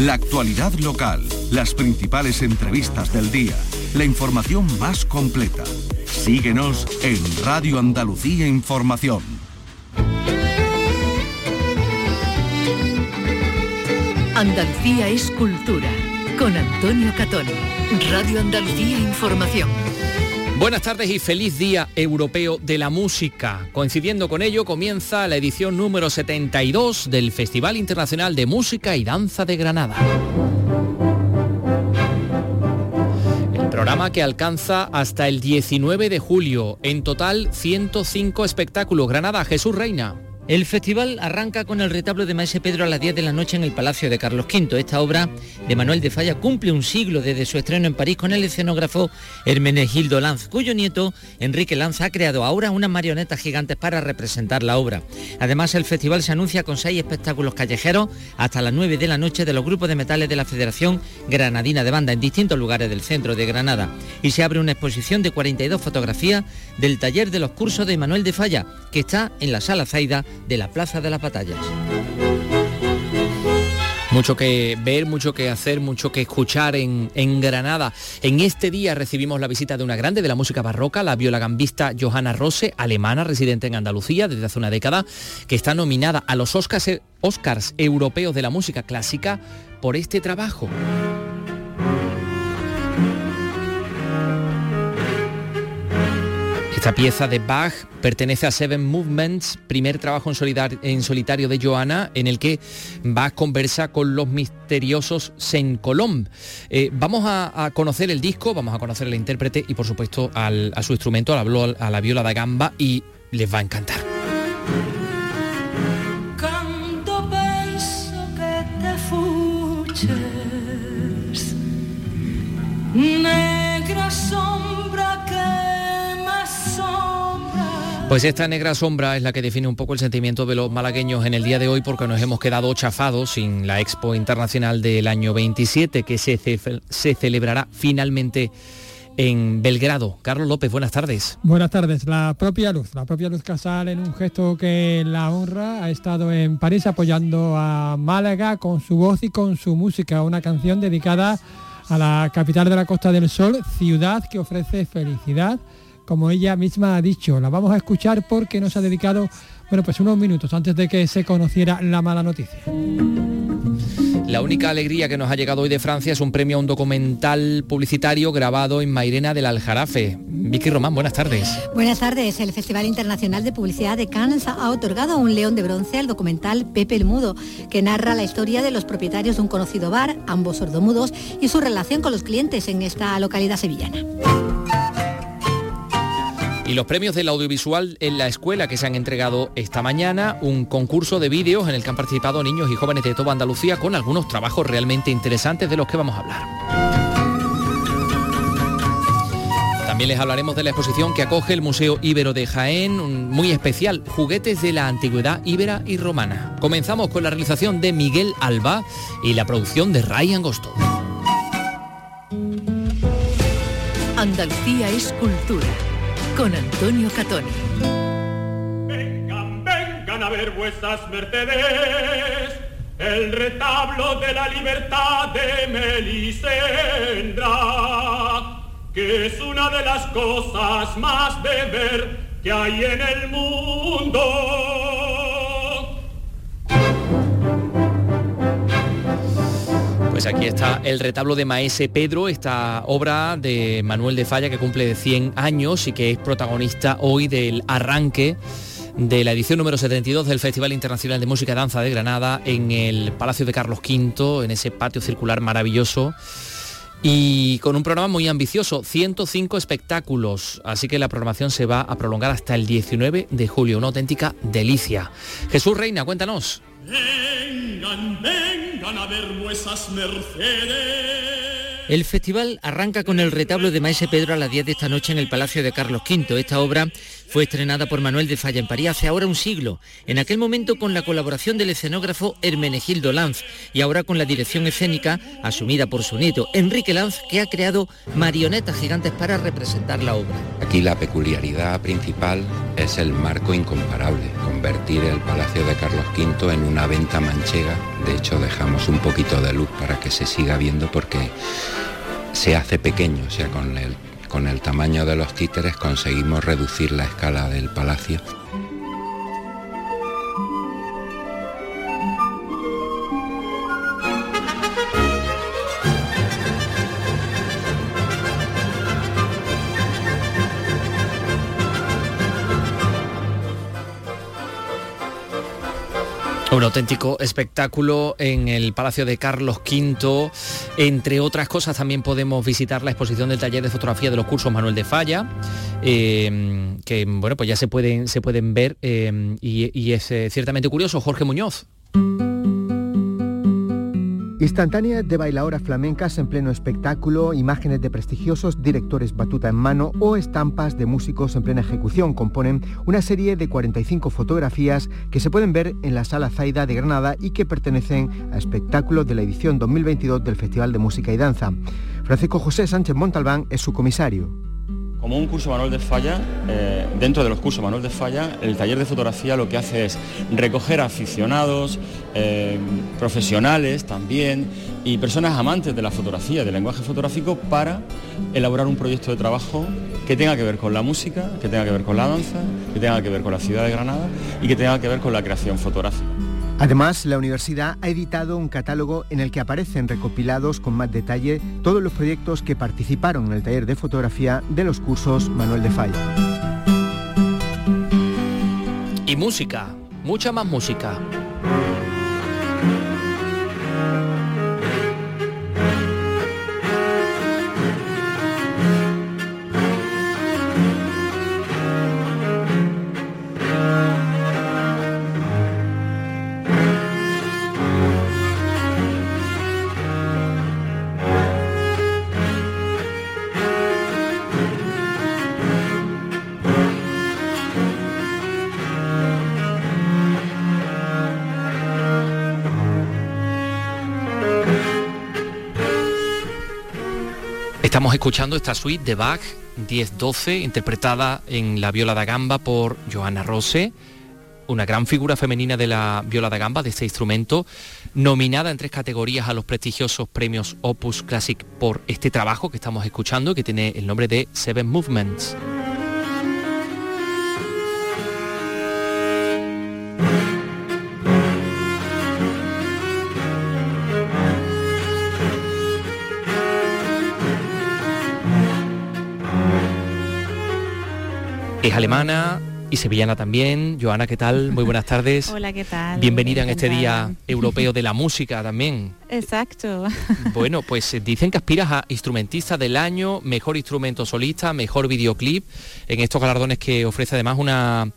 la actualidad local, las principales entrevistas del día, la información más completa. Síguenos en Radio Andalucía Información. Andalucía es cultura. Con Antonio Catón. Radio Andalucía Información. Buenas tardes y feliz Día Europeo de la Música. Coincidiendo con ello, comienza la edición número 72 del Festival Internacional de Música y Danza de Granada. El programa que alcanza hasta el 19 de julio. En total, 105 espectáculos. Granada, Jesús Reina. El festival arranca con el retablo de Maese Pedro a las 10 de la noche en el Palacio de Carlos V. Esta obra de Manuel de Falla cumple un siglo desde su estreno en París con el escenógrafo Hermenegildo Lanz, cuyo nieto Enrique Lanz ha creado ahora unas marionetas gigantes para representar la obra. Además, el festival se anuncia con seis espectáculos callejeros hasta las 9 de la noche de los grupos de metales de la Federación Granadina de Banda en distintos lugares del centro de Granada. Y se abre una exposición de 42 fotografías del taller de los cursos de Manuel de Falla, que está en la Sala Zaida de la Plaza de las Batallas. Mucho que ver, mucho que hacer, mucho que escuchar en, Granada. En este día recibimos la visita de una grande de la música barroca, la violagambista Johanna Rose, alemana, residente en Andalucía desde hace una década, que está nominada a los Oscars, Oscars Europeos de la Música Clásica por este trabajo. Esta pieza de Bach pertenece a Seven Movements, primer trabajo en, solitario de Johanna, en el que Bach conversa con los misteriosos Saint Colomb. Eh, vamos a, conocer el disco, vamos a conocer el intérprete y por supuesto a su instrumento, a a la viola da gamba y les va a encantar. Pues esta negra sombra es la que define un poco el sentimiento de los malagueños en el día de hoy porque nos hemos quedado chafados sin la Expo Internacional del año 27 que se, se celebrará finalmente en Belgrado. Carlos López, buenas tardes. Buenas tardes. La propia Luz, la propia Luz Casal en un gesto que la honra ha estado en París apoyando a Málaga con su voz y con su música, una canción dedicada a la capital de la Costa del Sol, ciudad que ofrece felicidad como ella misma ha dicho. La vamos a escuchar porque nos ha dedicado, bueno, pues unos minutos antes de que se conociera la mala noticia. La única alegría que nos ha llegado hoy de Francia es un premio a un documental publicitario grabado en Mairena del Aljarafe. Vicky Román, buenas tardes. Buenas tardes. El Festival Internacional de Publicidad de Cannes ha otorgado un león de bronce al documental Pepe el Mudo, que narra la historia de los propietarios de un conocido bar, ambos sordomudos, y su relación con los clientes en esta localidad sevillana. Y los premios del audiovisual en la escuela que se han entregado esta mañana, un concurso de vídeos en el que han participado niños y jóvenes de toda Andalucía con algunos trabajos realmente interesantes de los que vamos a hablar. También les hablaremos de la exposición que acoge el Museo Ibero de Jaén, muy especial, juguetes de la antigüedad íbera y romana. Comenzamos con la realización de Miguel Alba y la producción de Ray Angosto. Andalucía es cultura con Antonio Catoni. Vengan, vengan a ver vuestras mercedes, el retablo de la libertad de Melisendra, que es una de las cosas más de ver que hay en el mundo. Pues aquí está el retablo de Maese Pedro, esta obra de Manuel de Falla que cumple 100 años y que es protagonista hoy del arranque de la edición número 72 del Festival Internacional de Música y Danza de Granada en el Palacio de Carlos V, en ese patio circular maravilloso y con un programa muy ambicioso, 105 espectáculos, así que la programación se va a prolongar hasta el 19 de julio, una auténtica delicia. Jesús Reina, cuéntanos. Vengan, vengan a ver vuestras mercedes. El festival arranca con el retablo de Maese Pedro a las 10 de esta noche en el Palacio de Carlos V. Esta obra Fue estrenada por Manuel de Falla en París hace ahora un siglo, en aquel momento con la colaboración del escenógrafo Hermenegildo Lanz y ahora con la dirección escénica asumida por su nieto Enrique Lanz, que ha creado marionetas gigantes para representar la obra. Aquí la peculiaridad principal es el marco incomparable, convertir el Palacio de Carlos V en una venta manchega. De hecho, dejamos un poquito de luz para que se siga viendo porque se hace pequeño, o sea, con el, con el tamaño de los títeres conseguimos reducir la escala del palacio. Un auténtico espectáculo en el Palacio de Carlos V. Entre otras cosas también podemos visitar la exposición del taller de fotografía de los cursos Manuel de Falla, eh, que bueno, pues ya se pueden, se pueden ver y, y, es eh, ciertamente curioso. Jorge Muñoz. Instantánea de bailadoras flamencas en pleno espectáculo, imágenes de prestigiosos directores batuta en mano o estampas de músicos en plena ejecución componen una serie de 45 fotografías que se pueden ver en la Sala Zaida de Granada y que pertenecen a espectáculos de la edición 2022 del Festival de Música y Danza. Francisco José Sánchez Montalbán es su comisario. Como un curso manual de falla, eh, dentro de los cursos manual de falla, el taller de fotografía lo que hace es recoger aficionados, eh, profesionales también y personas amantes de la fotografía, del lenguaje fotográfico, para elaborar un proyecto de trabajo que tenga que ver con la música, que tenga que ver con la danza, que tenga que ver con la ciudad de Granada y que tenga que ver con la creación fotográfica. Además, la universidad ha editado un catálogo en el que aparecen recopilados con más detalle todos los proyectos que participaron en el taller de fotografía de los cursos Manuel de Falla. Y música, mucha más música. Escuchando esta suite de Bach 10-12, interpretada en la viola da gamba por Johanna Rose, una gran figura femenina de la viola da gamba, de este instrumento, nominada en tres categorías a los prestigiosos premios Opus Classic por este trabajo que estamos escuchando, que tiene el nombre de Seven Movements. Es alemana y sevillana también. Joana, ¿qué tal? Muy buenas tardes. Hola, ¿qué tal? Bienvenida en este Día Europeo de la Música también. Exacto. Bueno, pues eh, dicen que aspiras a instrumentista del año, mejor instrumento solista, mejor videoclip, en estos galardones que ofrece además una,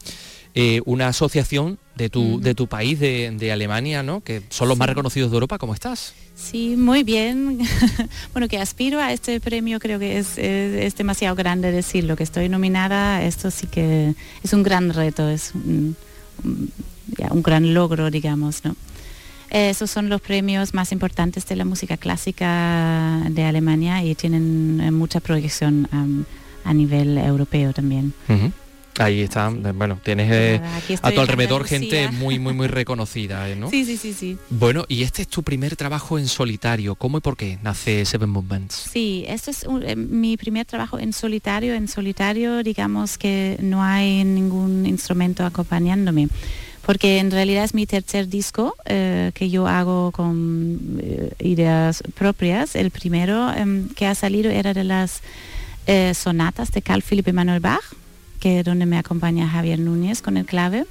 eh, una asociación de tu, de tu país, de, de, Alemania, ¿no? Que son los sí. más reconocidos de Europa. ¿Cómo estás? Sí, muy bien. bueno, que aspiro a este premio creo que es, es, es, demasiado grande decirlo, que estoy nominada, esto sí que es un gran reto, es un, un, ya, un gran logro, digamos, ¿no? Esos son los premios más importantes de la música clásica de Alemania y tienen eh, mucha proyección um, a nivel europeo también. Uh -huh. Ahí está, bueno, tienes eh, a tu alrededor gente muy, muy, muy reconocida, ¿no? Sí, sí, sí, sí. Bueno, y este es tu primer trabajo en solitario. ¿Cómo y por qué nace Seven Movements? Sí, esto es un, eh, mi primer trabajo en solitario. En solitario, digamos que no hay ningún instrumento acompañándome. Porque en realidad es mi tercer disco eh, que yo hago con eh, ideas propias. El primero em, que ha salido era de las eh, sonatas de Carl Philipp Emanuel Bach que donde me acompaña Javier Núñez con el clave.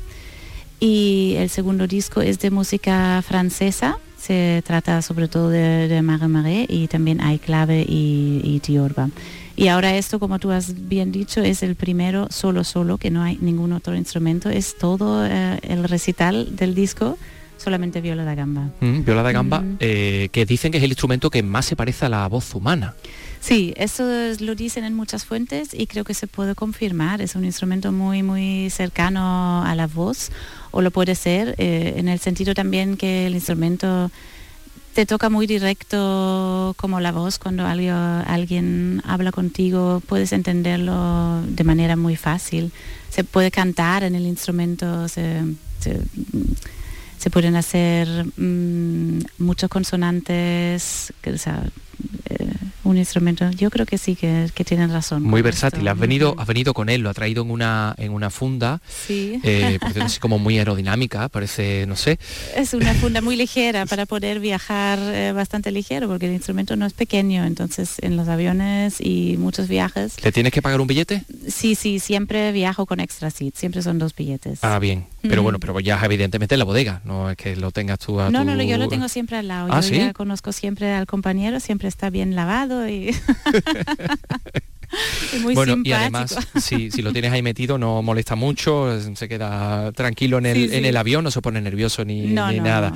Y el segundo disco es de música francesa, se trata sobre todo de, de Marie Marais y también hay clave y, y tiorba. Y ahora esto, como tú has bien dicho, es el primero solo solo, que no hay ningún otro instrumento, es todo eh, el recital del disco solamente viola da gamba. Mm, viola da gamba, mm. eh, que dicen que es el instrumento que más se parece a la voz humana. Sí, eso lo dicen en muchas fuentes y creo que se puede confirmar. Es un instrumento muy, muy cercano a la voz, o lo puede ser, eh, en el sentido también que el instrumento te toca muy directo como la voz cuando alguien, habla contigo, puedes entenderlo de manera muy fácil. Se puede cantar en el instrumento, se, pueden hacer mm, muchos consonantes, o sea, eh, un instrumento. Yo creo que sí, que, tienen razón. Muy versátil. Has venido, has venido con él, lo ha traído en una, en una funda, sí. Eh, así como muy aerodinámica, parece, no sé. Es una funda muy ligera para poder viajar eh, bastante ligero, porque el instrumento no es pequeño, entonces en los aviones y muchos viajes. ¿Le tienes que pagar un billete? Sí, sí, siempre viajo con extra seat, siempre son dos billetes. Ah, bien. Pero bueno, pero ya evidentemente en la bodega, no es que lo tengas tú a No, no, yo lo tengo siempre al lado. ¿Ah, yo ya conozco siempre al compañero, siempre está bien lavado y... muy bueno, simpático. y además, si, si, lo tienes ahí metido, no molesta mucho, se queda tranquilo en el, En el avión, no se pone nervioso ni, nada.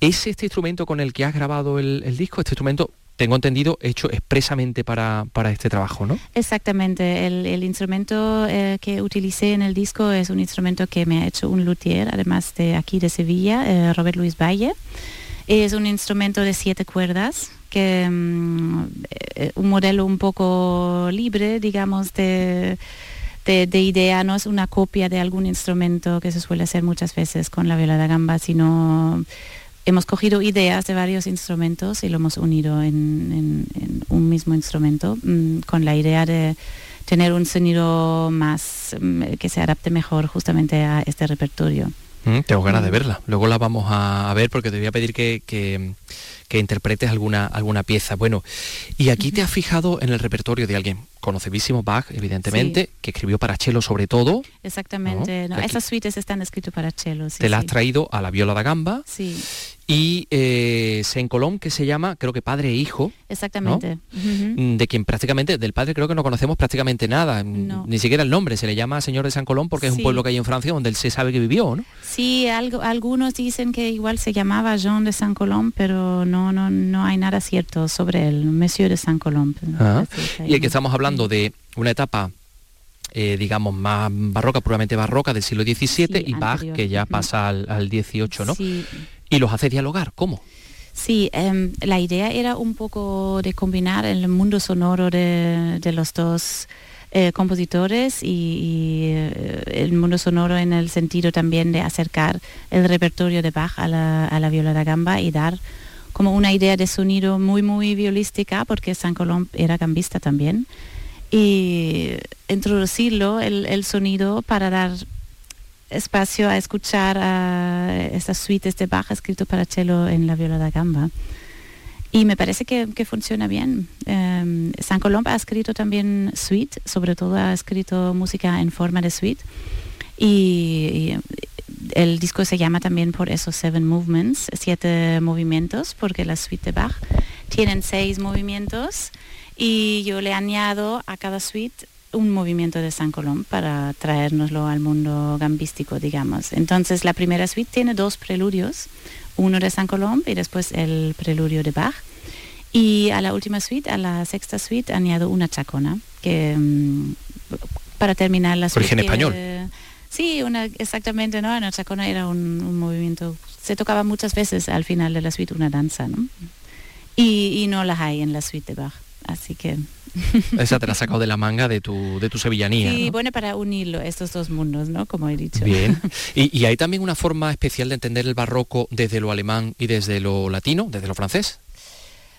¿Es este instrumento con el que has grabado el, el disco? Este instrumento tengo entendido, hecho expresamente para, para este trabajo, ¿no? Exactamente. El, instrumento eh, que utilicé en el disco es un instrumento que me ha hecho un luthier, además de aquí de Sevilla, eh, Robert Luis Valle. Es un instrumento de siete cuerdas, que eh, un modelo un poco libre, digamos, de, de, de, idea, no es una copia de algún instrumento que se suele hacer muchas veces con la viola da gamba, sino hemos cogido ideas de varios instrumentos y lo hemos unido en, un mismo instrumento mm, con la idea de tener un sonido más mm, que se adapte mejor justamente a este repertorio. Mm, tengo ganas de verla. Luego la vamos a, ver porque te voy a pedir que, que, interpretes alguna, alguna pieza. Bueno, y aquí te has fijado en el repertorio de alguien conocidísimo, Bach, evidentemente, que escribió para cello sobre todo. Exactamente. esas suites están escritas para cello. te la has traído a la viola da gamba. Sí y eh, Colón, que se llama, creo que padre e hijo. Exactamente. De quien prácticamente, del padre creo que no conocemos prácticamente nada, ni siquiera el nombre, se le llama Señor de San Colón porque es un pueblo que hay en Francia donde él se sabe que vivió, ¿no? Sí, algo, algunos dicen que igual se llamaba Jean de San Colón, pero no, no, no hay nada cierto sobre él, Monsieur de San Colón. Ah. Y el que estamos hablando de una etapa eh, digamos, más barroca, puramente barroca del siglo XVII y Bach, que ya pasa al, al XVIII, ¿no? Sí y los hace dialogar. ¿Cómo? Sí, em, la idea era un poco de combinar el mundo sonoro de, los dos eh, compositores y, eh, el mundo sonoro en el sentido también de acercar el repertorio de Bach a la, a la viola da gamba y dar como una idea de sonido muy, muy violística, porque San Colón era gambista también, y introducirlo, el, el sonido, para dar espacio a escuchar a estas suites de Bach escrito para cello en la viola da gamba. Y me parece que, funciona bien. Em, San Colomb ha escrito también suite, sobre todo ha escrito música en forma de suite. Y, el disco se llama también por esos seven movements, siete movimientos, porque la suite de Bach tienen seis movimientos y yo le añado a cada suite un movimiento de San Colón para traérnoslo al mundo gambístico, digamos. Entonces la primera suite tiene dos preludios, uno de San Colón y después el preludio de Bach. Y a la última suite, a la sexta suite, añado una chacona, que mm, para terminar la suite... en español. Sí, una, exactamente, ¿no? Una chacona era un, movimiento, se tocaba muchas veces al final de la suite una danza, ¿no? Y, y no la hay en la suite de Bach, así que... Esa te la has sacado de la manga de tu, de tu sevillanía. Sí, bueno, para unirlo, estos dos mundos, ¿no? Como he dicho. Bien. ¿Y, hay también una forma especial de entender el barroco desde lo alemán y desde lo latino, desde lo francés?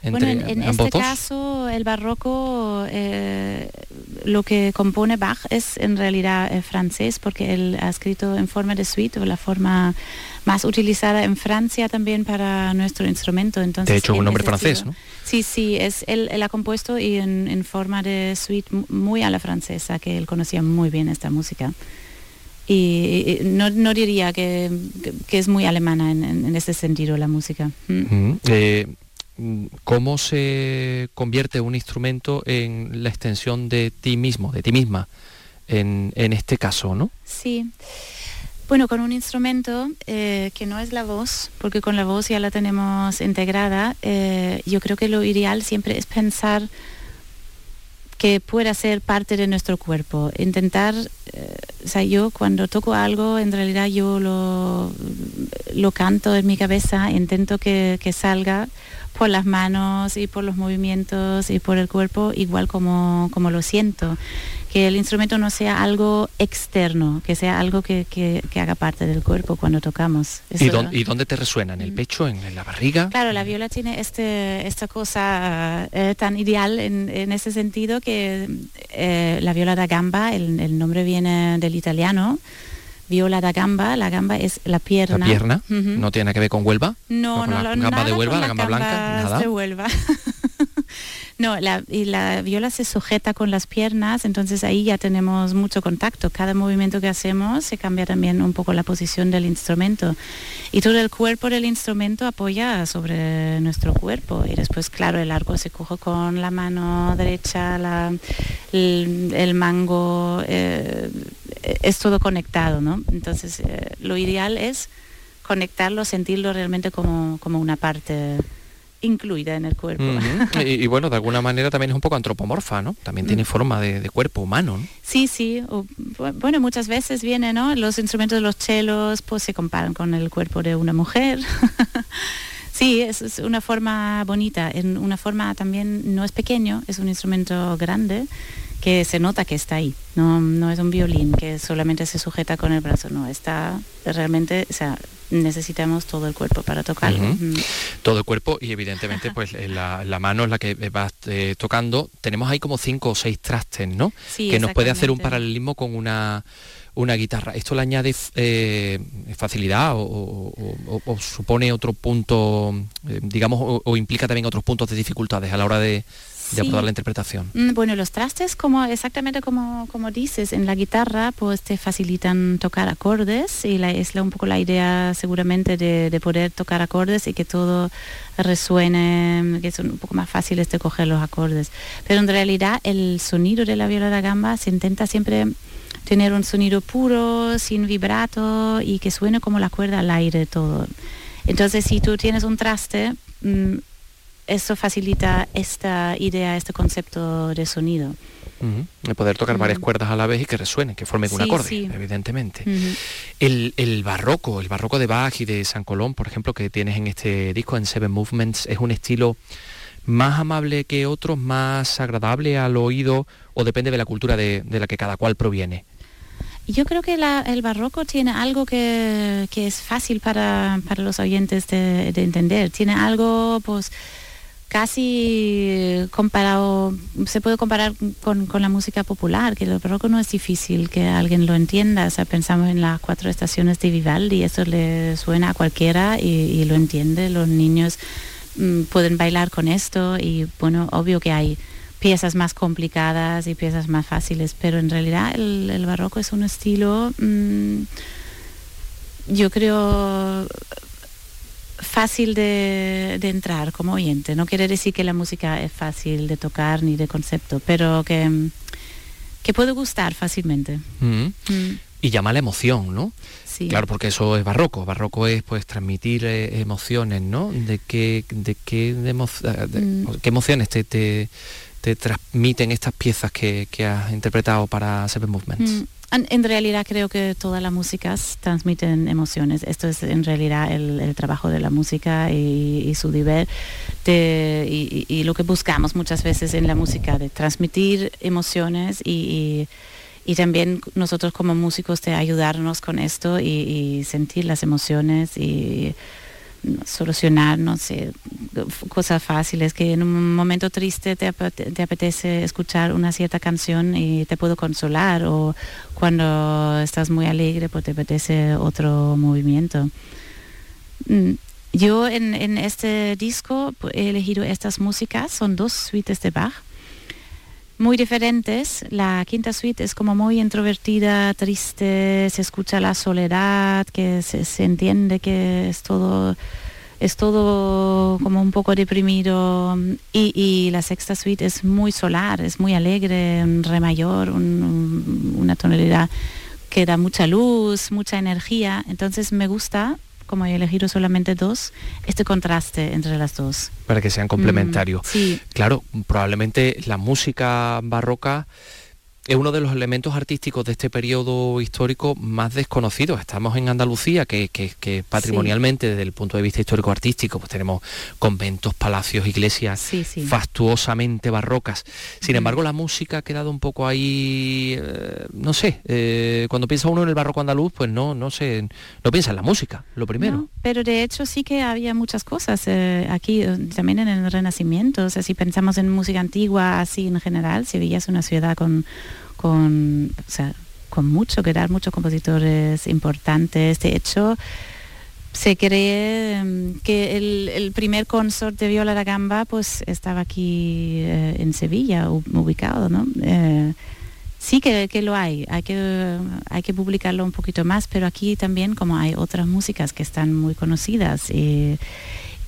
Bueno, en, este caso el barroco eh, lo que compone Bach es en realidad eh, francés porque él ha escrito en forma de suite o la forma más utilizada en Francia también para nuestro instrumento. Entonces, de hecho, un nombre francés, ¿no? Sí, sí, es, él, él ha compuesto y en, forma de suite muy a la francesa, que él conocía muy bien esta música. Y, no, no, diría que, que, es muy alemana en, en, ese sentido la música. ¿Mm? Eh, ¿Cómo se convierte un instrumento en la extensión de ti mismo, de ti misma, en, en este caso, no? Sí. Bueno, con un instrumento eh, que no es la voz, porque con la voz ya la tenemos integrada, eh, yo creo que lo ideal siempre es pensar que pueda ser parte de nuestro cuerpo. Intentar, eh, o sea, yo cuando toco algo, en realidad yo lo, lo canto en mi cabeza, intento que, que salga por las manos y por los movimientos y por el cuerpo igual como, como lo siento que el instrumento no sea algo externo, que sea algo que, que, haga parte del cuerpo cuando tocamos. ¿Y, dónde, te resuena? ¿En el mm. pecho? ¿En, la barriga? Claro, la viola tiene este, esta cosa eh, tan ideal en, en, ese sentido que eh, la viola da gamba, el, nombre viene del italiano, viola da gamba, la gamba es la pierna. ¿La pierna? ¿No tiene que ver con Huelva? No, no, la gamba de Huelva, la, gamba blanca, nada. De Huelva. No, la, y la viola se sujeta con las piernas, entonces ahí ya tenemos mucho contacto. Cada movimiento que hacemos se cambia también un poco la posición del instrumento. Y todo el cuerpo del instrumento apoya sobre nuestro cuerpo. Y después, claro, el arco se coge con la mano derecha, el, mango, eh, es todo conectado, ¿no? Entonces, eh, lo ideal es conectarlo, sentirlo realmente como, como una parte incluida en el cuerpo. y, bueno, de alguna manera también es un poco antropomorfa, ¿no? También tiene mm. forma de, cuerpo humano, ¿no? Sí, sí. bueno, muchas veces viene, ¿no? Los instrumentos de los chelos pues se comparan con el cuerpo de una mujer. sí, es, es, una forma bonita. En una forma también no es pequeño, es un instrumento grande que se nota que está ahí. No, no es un violín que solamente se sujeta con el brazo, no, está realmente, o sea, necesitamos todo el cuerpo para tocarlo. Todo el cuerpo y evidentemente pues la, la, mano es la que vas eh, tocando. Tenemos ahí como cinco o seis trastes, ¿no? que nos puede hacer un paralelismo con una una guitarra. ¿Esto le añade eh, facilidad o, supone otro punto, eh, digamos, o, implica también otros puntos de dificultades a la hora de, de abordar la interpretación? Mm, bueno, los trastes, como exactamente como, como dices, en la guitarra, pues te facilitan tocar acordes y la, es la, un poco la idea seguramente de, poder tocar acordes y que todo resuene, que son un poco más fáciles de coger los acordes. Pero en realidad el sonido de la viola da gamba se intenta siempre tener un sonido puro, sin vibrato y que suene como la cuerda al aire todo. Entonces, si tú tienes un traste, mm, eso facilita esta idea, este concepto de sonido. De poder tocar varias cuerdas a la vez y que resuenen, que formen un acorde, evidentemente. el, barroco, el barroco de Bach y de San Colón, por ejemplo, que tienes en este disco, en Seven Movements, es un estilo más amable que otros, más agradable al oído o depende de la cultura de, la que cada cual proviene. Yo creo que el barroco tiene algo que, es fácil para, los oyentes de, de entender. Tiene algo, pues, casi comparado, se puede comparar con, la música popular, que el barroco no es difícil que alguien lo entienda. O sea, pensamos en las cuatro estaciones de Vivaldi, eso le suena a cualquiera y, lo entiende. Los niños mm, pueden bailar con esto y bueno, obvio que hay piezas más complicadas y piezas más fáciles, pero en realidad el, barroco es un estilo, mm, yo creo, fácil de, entrar como oyente. No quiere decir que la música es fácil de tocar ni de concepto, pero que, que puede gustar fácilmente. Mm. Mm. Y llama la emoción, ¿no? Sí. Claro, porque eso es barroco. Barroco es pues transmitir eh, emociones, ¿no? De qué, de qué, mm. qué emociones te, te, transmiten estas piezas que, que has interpretado para Seven Movements. En realidad creo que todas las músicas transmiten emociones. Esto es en realidad el, trabajo de la música y, su deber y, lo que buscamos muchas veces en la música, de transmitir emociones y, también nosotros como músicos de ayudarnos con esto y, sentir las emociones y solucionar, no sé, cosas fáciles, que en un momento triste te, apetece escuchar una cierta canción y te puedo consolar, o cuando estás muy alegre, pues te apetece otro movimiento. Mm, yo en, en este disco pues, he elegido estas músicas, son dos suites de Bach, muy diferentes. La quinta suite es como muy introvertida, triste, se escucha la soledad, que se, entiende que es todo es todo como un poco deprimido y, la sexta suite es muy solar, es muy alegre, un re mayor, una tonalidad que da mucha luz, mucha energía. Entonces me gusta como he elegido solamente dos, este contraste entre las dos. Para que sean complementarios. Mm, sí. Claro, probablemente la música barroca es uno de los elementos artísticos de este periodo histórico más desconocidos. Estamos en Andalucía, que, que, patrimonialmente, desde el punto de vista histórico-artístico, pues tenemos conventos, palacios, iglesias fastuosamente barrocas. Sin embargo, la música ha quedado un poco ahí, eh, no sé, eh, cuando piensa uno en el barroco andaluz, pues no, no sé, no piensa en la música, lo primero. pero de hecho sí que había muchas cosas eh, aquí, también en el Renacimiento. O sea, si pensamos en música antigua, así en general, Sevilla es una ciudad con con, con mucho que dar, muchos compositores importantes. De hecho, se cree em, que el, primer consort de Viola da Gamba pues estaba aquí eh, en Sevilla, ubicado, ¿no? Eh, sí que, lo hay, hay que, hay que publicarlo un poquito más, pero aquí también como hay otras músicas que están muy conocidas y,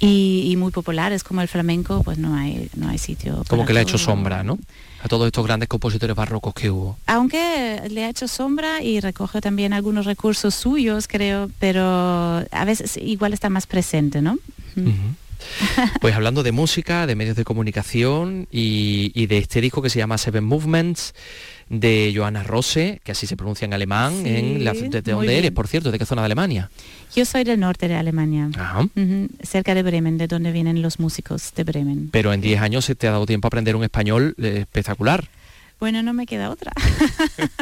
muy populares como el flamenco, pues no hay, no hay sitio. Como que le ha hecho sombra, ¿no? a todos estos grandes compositores barrocos que hubo. Aunque le ha hecho sombra y recoge también algunos recursos suyos, creo, pero a veces igual está más presente, ¿no? Pues hablando de música, de medios de comunicación y, de este disco que se llama Seven Movements de Johanna Rose, que así se pronuncia en alemán, en la, ¿de, dónde eres, por cierto? ¿De qué zona de Alemania? Yo soy del norte de Alemania, cerca de Bremen, de donde vienen los músicos de Bremen. Pero en 10 años se te ha dado tiempo a aprender un español eh, espectacular. Bueno, no me queda otra.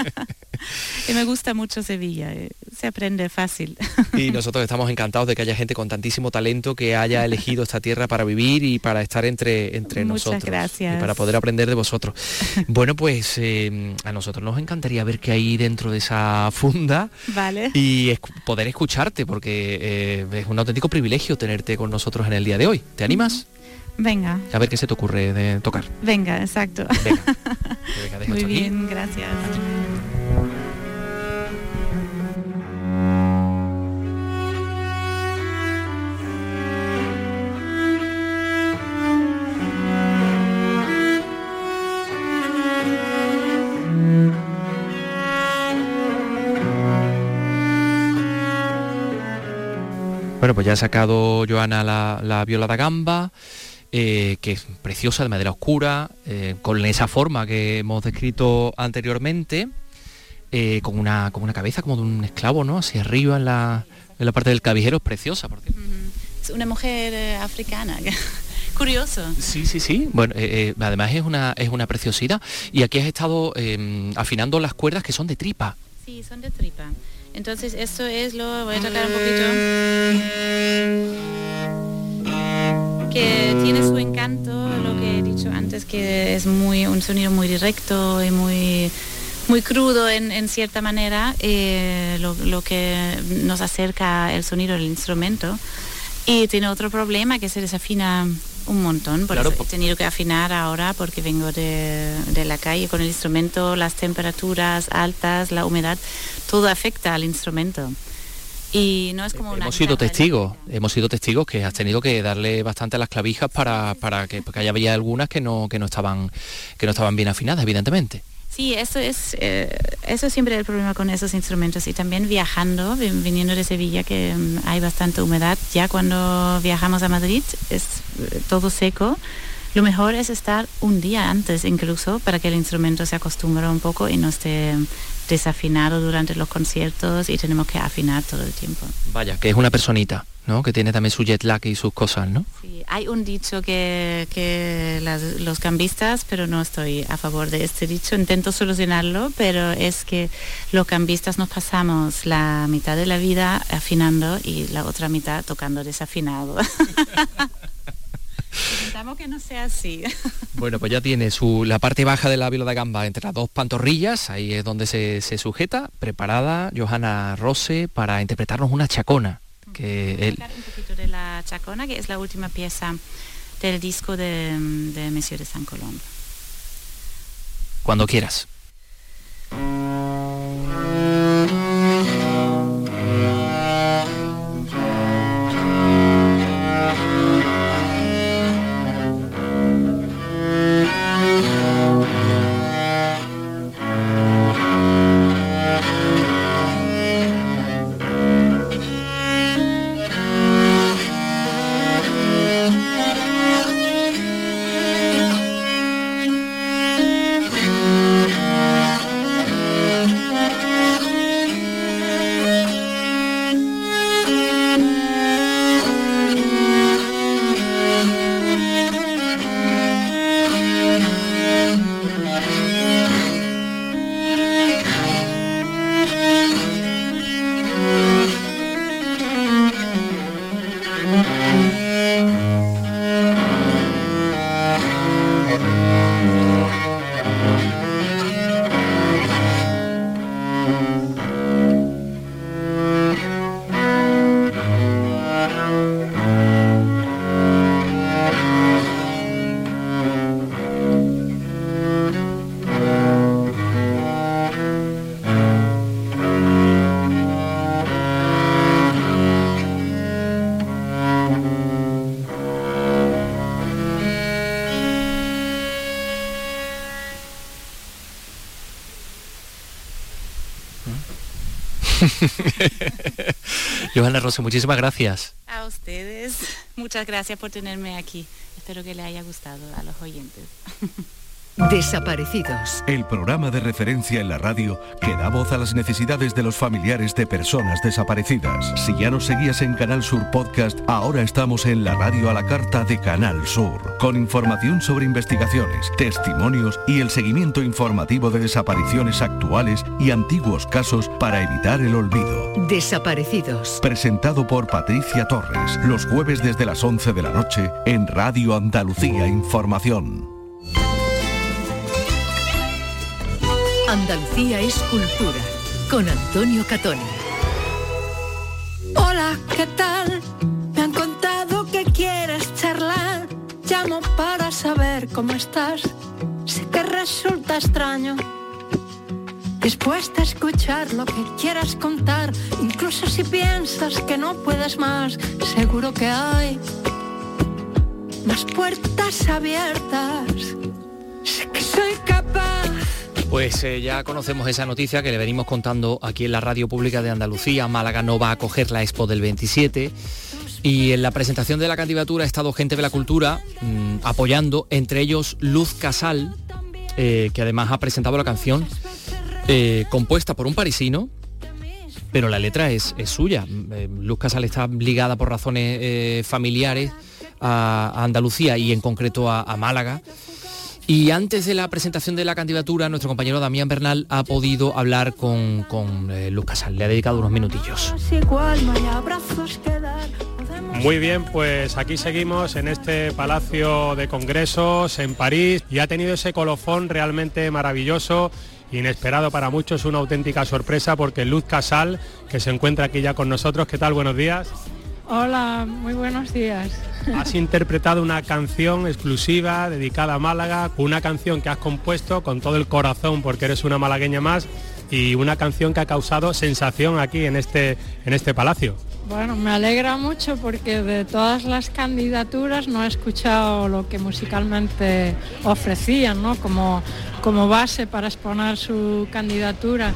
y me gusta mucho Sevilla, eh, se aprende fácil. y nosotros estamos encantados de que haya gente con tantísimo talento que haya elegido esta tierra para vivir y para estar entre, entre Muchas nosotros. gracias. Y para poder aprender de vosotros. bueno, pues eh, a nosotros nos encantaría ver qué hay dentro de esa funda. Vale. Y poder escucharte, porque eh, es un auténtico privilegio tenerte con nosotros en el día de hoy. ¿Te animas? Venga. A ver qué se te ocurre de tocar. Venga, exacto. Muy bien, gracias. Bueno, pues ya ha sacado Joana la, la viola da gamba. Eh, que es preciosa, de madera oscura, eh, con esa forma que hemos descrito anteriormente, eh, con, una, con una cabeza como de un esclavo, ¿no? Hacia arriba en la, en la parte del cabijero, es preciosa, por cierto. Es una mujer africana. Curioso. Sí, sí, sí. Bueno, además es una, es una preciosidad. Y aquí has estado em, afinando las cuerdas que son de tripa. Sí, son de tripa. Entonces esto es lo... Voy a tocar un poquito encanto, lo que he dicho antes, que es muy un sonido muy directo y muy muy crudo en, cierta manera, eh, lo, que nos acerca el sonido del instrumento. Y tiene otro problema que se desafina un montón, por eso he tenido que afinar ahora porque vengo de, de, la calle con el instrumento, las temperaturas altas, la humedad, todo afecta al instrumento. Y no es como Hemos sido testigos, hemos sido testigos que has tenido que darle bastante a las clavijas para, para que porque había algunas que no, que no estaban que no estaban bien afinadas, evidentemente. Sí, eso es, eh, eso es siempre el problema con esos instrumentos. Y también viajando, viniendo de Sevilla que mm, hay bastante humedad, ya cuando viajamos a Madrid es eh, todo seco, lo mejor es estar un día antes incluso para que el instrumento se acostumbre un poco y no esté desafinado durante los conciertos y tenemos que afinar todo el tiempo. Vaya, que es una personita, ¿no? Que tiene también su jet lag y sus cosas, ¿no? Sí, hay un dicho que, que los cambistas, pero no estoy a favor de este dicho, intento solucionarlo, pero es que los cambistas nos pasamos la mitad de la vida afinando y la otra mitad tocando desafinado. Intentamos que no sea así. Bueno, pues ya tiene su, la parte baja de la viola de gamba entre las dos pantorrillas, ahí es donde se, sujeta, preparada Johanna Rose para interpretarnos una chacona. Que Un poquito de la chacona, que es la última pieza del disco de, de Monsieur de San Colombo. Cuando quieras. Johanna Rosso, muchísimas gracias. A ustedes, muchas gracias por tenerme aquí. Espero que le haya gustado a los oyentes. Desaparecidos. El programa de referencia en la radio que da voz a las necesidades de los familiares de personas desaparecidas. Si ya nos seguías en Canal Sur Podcast, ahora estamos en la radio a la carta de Canal Sur, con información sobre investigaciones, testimonios y el seguimiento informativo de desapariciones actuales y antiguos casos para evitar el olvido. Desaparecidos. Presentado por Patricia Torres, los jueves desde las 11 de la noche en Radio Andalucía Información. Andalucía es cultura. Con Antonio Catoni. Hola, ¿qué tal? Saber cómo estás. Sé que resulta extraño. Dispuesta a escuchar lo que quieras contar, incluso si piensas que no puedes más, seguro que hay más puertas abiertas. Sé que soy capaz Pues eh, ya conocemos esa noticia que le venimos contando aquí en la radio pública de Andalucía. Málaga no va a acoger la Expo del 27. Y en la presentación de la candidatura ha estado gente de la cultura mm, apoyando, entre ellos Luz Casal, eh, que además ha presentado la canción eh, compuesta por un parisino, pero la letra es, es suya. Eh, Luz Casal está ligada por razones familiares a, Andalucía y en concreto a, Málaga. Y antes de la presentación de la candidatura, nuestro compañero Damián Bernal ha podido hablar con, con Luz Casal. Le ha dedicado unos minutillos. Muy bien, pues aquí seguimos en este Palacio de Congresos en París y ha tenido ese colofón realmente maravilloso, inesperado para muchos, una auténtica sorpresa porque Luz Casal, que se encuentra aquí ya con nosotros, ¿qué tal? Buenos días. Hola, muy buenos días. Has interpretado una canción exclusiva dedicada a Málaga, una canción que has compuesto con todo el corazón porque eres una malagueña más y una canción que ha causado sensación aquí en este, en este palacio. Bueno, me alegra mucho porque de todas las candidaturas no he escuchado lo que musicalmente ofrecían, ¿no? Como, como base para exponer su candidatura.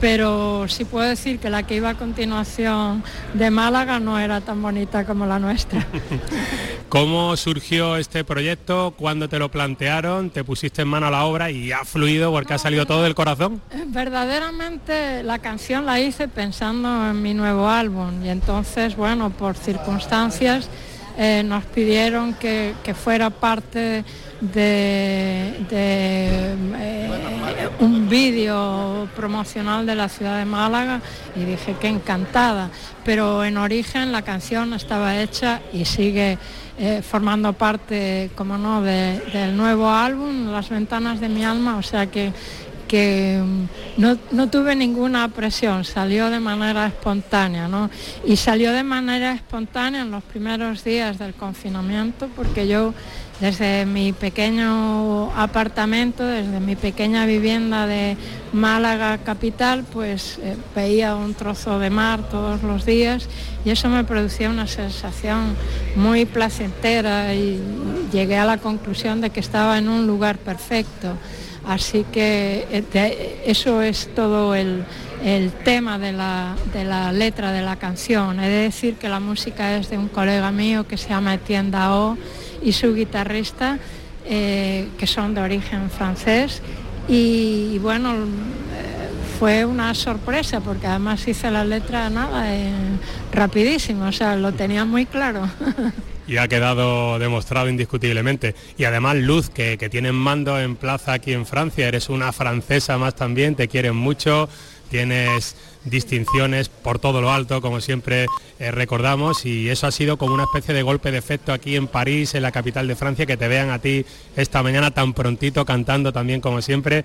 Pero sí puedo decir que la que iba a continuación de Málaga no era tan bonita como la nuestra. ¿Cómo surgió este proyecto? ¿Cuándo te lo plantearon? ¿Te pusiste en mano a la obra y ha fluido porque ha salido todo del corazón? Verdaderamente la canción la hice pensando en mi nuevo álbum y entonces, bueno, por circunstancias eh, nos pidieron que, que fuera parte de, de, eh, un vídeo promocional de la ciudad de Málaga y dije que encantada, pero en origen la canción estaba hecha y sigue eh, formando parte, como no, de- del nuevo álbum, Las ventanas de mi alma, o sea que que mm, no, no tuve ninguna presión, salió de manera espontánea, ¿no? Y salió de manera espontánea en los primeros días del confinamiento, porque yo desde mi pequeño apartamento, desde mi pequeña vivienda de Málaga capital, pues eh, veía un trozo de mar todos los días y eso me producía una sensación muy placentera y llegué a la conclusión de que estaba en un lugar perfecto. Así que eh, eso es todo el, el tema de la, de la letra de la canción. He de decir que la música es de un colega mío que se llama Etienne Dao y su guitarrista, eh, que son de origen francés. Y, bueno, eh, fue una sorpresa porque además hice la letra nada, rapidísimo, o sea, lo tenía muy claro. Y ha quedado demostrado indiscutiblemente. Y además Luz, que, que tienen mando en plaza aquí en Francia, eres una francesa más también, te quieren mucho, tienes distinciones por todo lo alto, como siempre eh, recordamos, y eso ha sido como una especie de golpe de efecto aquí en París, en la capital de Francia, que te vean a ti esta mañana tan prontito cantando también como siempre.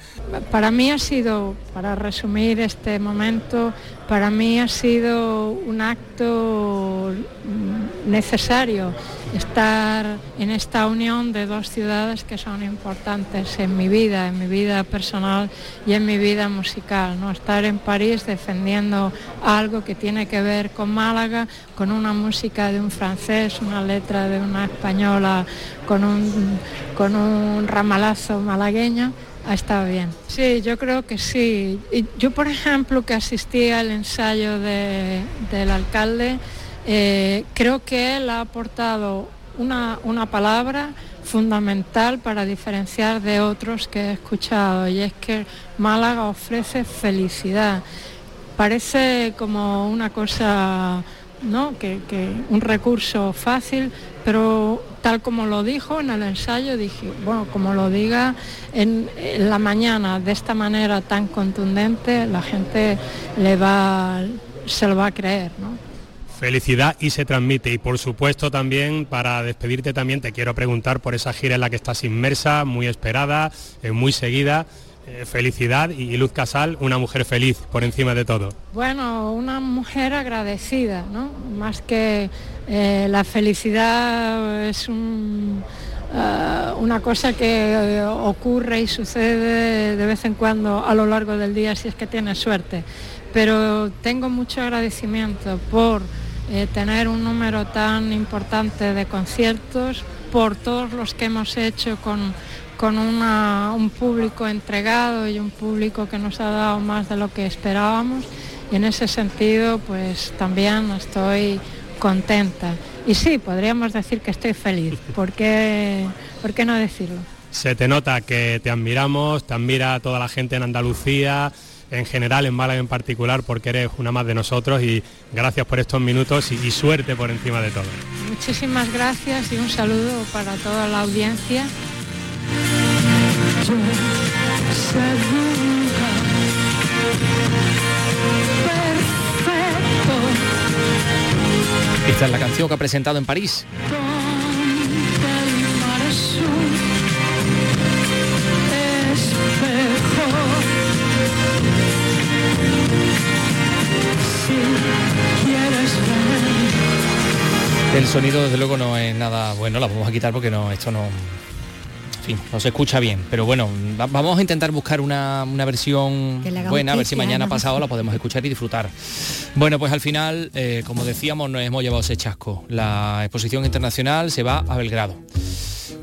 Para mí ha sido, para resumir este momento, para mí ha sido un acto necesario estar en esta unión de dos ciudades que son importantes en mi vida, en mi vida personal y en mi vida musical. ¿no? Estar en París defendiendo algo que tiene que ver con Málaga, con una música de un francés, una letra de una española, con un, con un ramalazo malagueño ha estado bien. Sí, yo creo que sí. Yo, por ejemplo, que asistí al ensayo del alcalde, eh, creo que él ha aportado una, una palabra fundamental para diferenciar de otros que he escuchado y es que Málaga ofrece felicidad. Parece como una cosa, ¿no? Que, un recurso fácil, pero tal como lo dijo en el ensayo, dije, bueno, como lo diga en, la mañana de esta manera tan contundente, la gente le va, se lo va a creer, ¿no? felicidad y se transmite. Y por supuesto también, para despedirte también, te quiero preguntar por esa gira en la que estás inmersa, muy esperada, eh, muy seguida. Eh, felicidad y Luz Casal, una mujer feliz por encima de todo. Bueno, una mujer agradecida, ¿no? Más que eh, la felicidad es una cosa que ocurre y sucede de vez en cuando a lo largo del día si es que tienes suerte. Pero tengo mucho agradecimiento por eh, tener un número tan importante de conciertos por todos los que hemos hecho con, con un público entregado y un público que nos ha dado más de lo que esperábamos y en ese sentido pues también estoy contenta. Y sí, podríamos decir que estoy feliz, ¿por qué, ¿por qué no decirlo? Se te nota que te admiramos, te admira toda la gente en Andalucía, en general, en Málaga en particular, porque eres una más de nosotros y gracias por estos minutos y, suerte por encima de todo. Muchísimas gracias y un saludo para toda la audiencia. Esta es la canción que ha presentado en París. El sonido desde luego no es nada bueno, la vamos a quitar porque no, esto no, fin, no se escucha bien. Pero bueno, vamos a intentar buscar una, versión buena, a ver si mañana pasado la podemos escuchar y disfrutar. Bueno, pues al final, eh, como decíamos, nos hemos llevado ese chasco. La exposición internacional se va a Belgrado.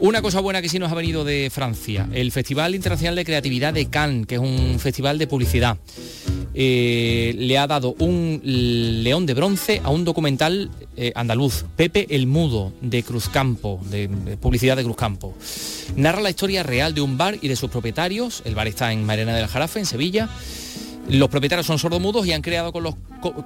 Una cosa buena que sí nos ha venido de Francia, el Festival Internacional de Creatividad de Cannes, que es un festival de publicidad. Eh, le ha dado un león de bronce a un documental eh, andaluz, Pepe el Mudo, de Cruzcampo, de, de, publicidad de Cruzcampo. Narra la historia real de un bar y de sus propietarios. El bar está en Marena del Jarafe, en Sevilla los propietarios son sordomudos y han creado con los,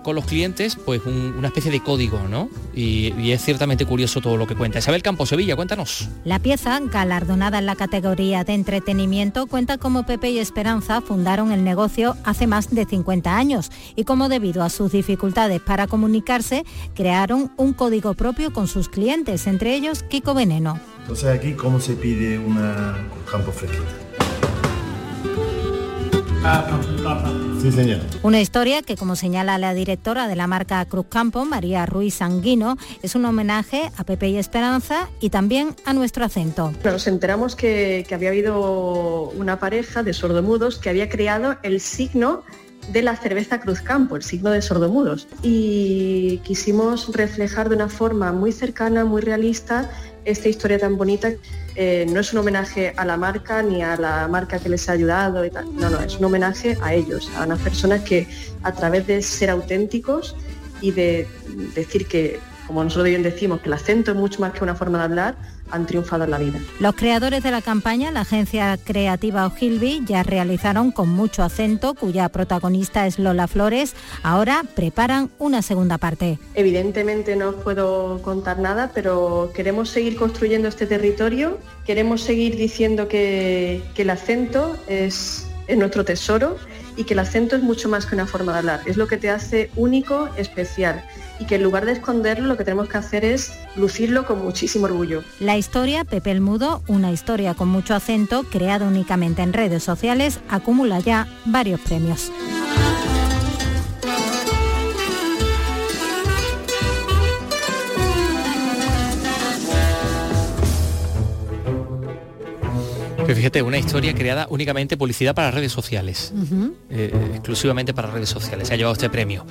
con los clientes pues una especie de código, ¿no? Y, es ciertamente curioso todo lo que cuenta. Isabel Campo, Sevilla, cuéntanos. La pieza, galardonada en la categoría de entretenimiento, cuenta cómo Pepe y Esperanza fundaron el negocio hace más de 50 años y cómo debido a sus dificultades para comunicarse, crearon un código propio con sus clientes, entre ellos Kiko Veneno. Entonces aquí, ¿cómo se pide una campo fresquita? Sí, señor. Una historia que, como señala la directora de la marca Cruz Campo, María Ruiz Sanguino, es un homenaje a Pepe y Esperanza y también a nuestro acento. Nos enteramos que, que había habido una pareja de sordomudos que había creado el signo de la cerveza Cruz Campo, el signo de sordomudos. Y quisimos reflejar de una forma muy cercana, muy realista, esta historia tan bonita eh, no es un homenaje a la marca ni a la marca que les ha ayudado. No, no, es un homenaje a ellos, a unas personas que a través de ser auténticos y de decir que, como nosotros bien decimos, que el acento es mucho más que una forma de hablar, han triunfado en la vida. Los creadores de la campaña, la agencia creativa Ogilvy, ya realizaron con mucho acento, cuya protagonista es Lola Flores. Ahora preparan una segunda parte. Evidentemente no os puedo contar nada, pero queremos seguir construyendo este territorio, queremos seguir diciendo que, el acento es, es nuestro tesoro y que el acento es mucho más que una forma de hablar, es lo que te hace único, especial y que en lugar de esconderlo lo que tenemos que hacer es lucirlo con muchísimo orgullo. La historia Pepe el Mudo, una historia con mucho acento, creada únicamente en redes sociales, acumula ya varios premios. Fíjate, una historia creada únicamente publicidad para redes sociales, eh, exclusivamente para redes sociales. Se ha llevado este premio.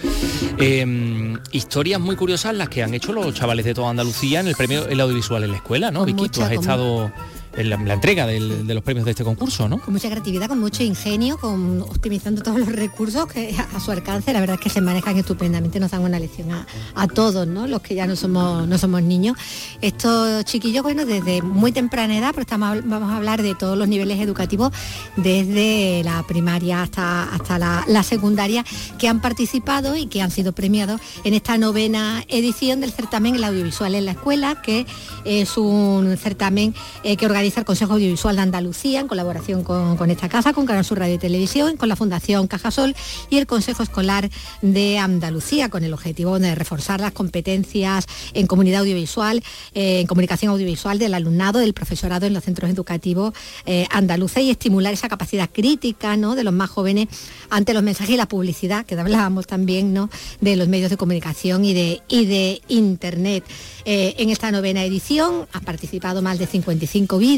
Em, historias muy curiosas las que han hecho los chavales de toda Andalucía en el premio El Audiovisual en la escuela, ¿no, Vicky? Tú has estado la, entrega de los premios de este concurso, ¿no? Con mucha creatividad, con mucho ingenio, con optimizando todos los recursos que a, su alcance, la verdad es que se manejan estupendamente, nos dan una lección a, todos, ¿no? Los que ya no somos, no somos niños. Estos chiquillos, bueno, desde muy temprana edad, pero estamos, vamos a hablar de todos los niveles educativos, desde la primaria hasta, hasta la, secundaria, que han participado y que han sido premiados en esta novena edición del certamen El Audiovisual en la Escuela, que es un certamen eh, que organiza el Consejo Audiovisual de Andalucía en colaboración con, esta casa, con Canal Sur Radio y Televisión, con la Fundación Cajasol y el Consejo Escolar de Andalucía, con el objetivo de reforzar las competencias en comunidad audiovisual, eh, en comunicación audiovisual del alumnado, del profesorado en los centros educativos eh, andaluces y estimular esa capacidad crítica ¿no? de los más jóvenes ante los mensajes y la publicidad, que hablábamos también ¿no? de los medios de comunicación y de, y de Internet. Eh, en esta novena edición han participado más de 55 vídeos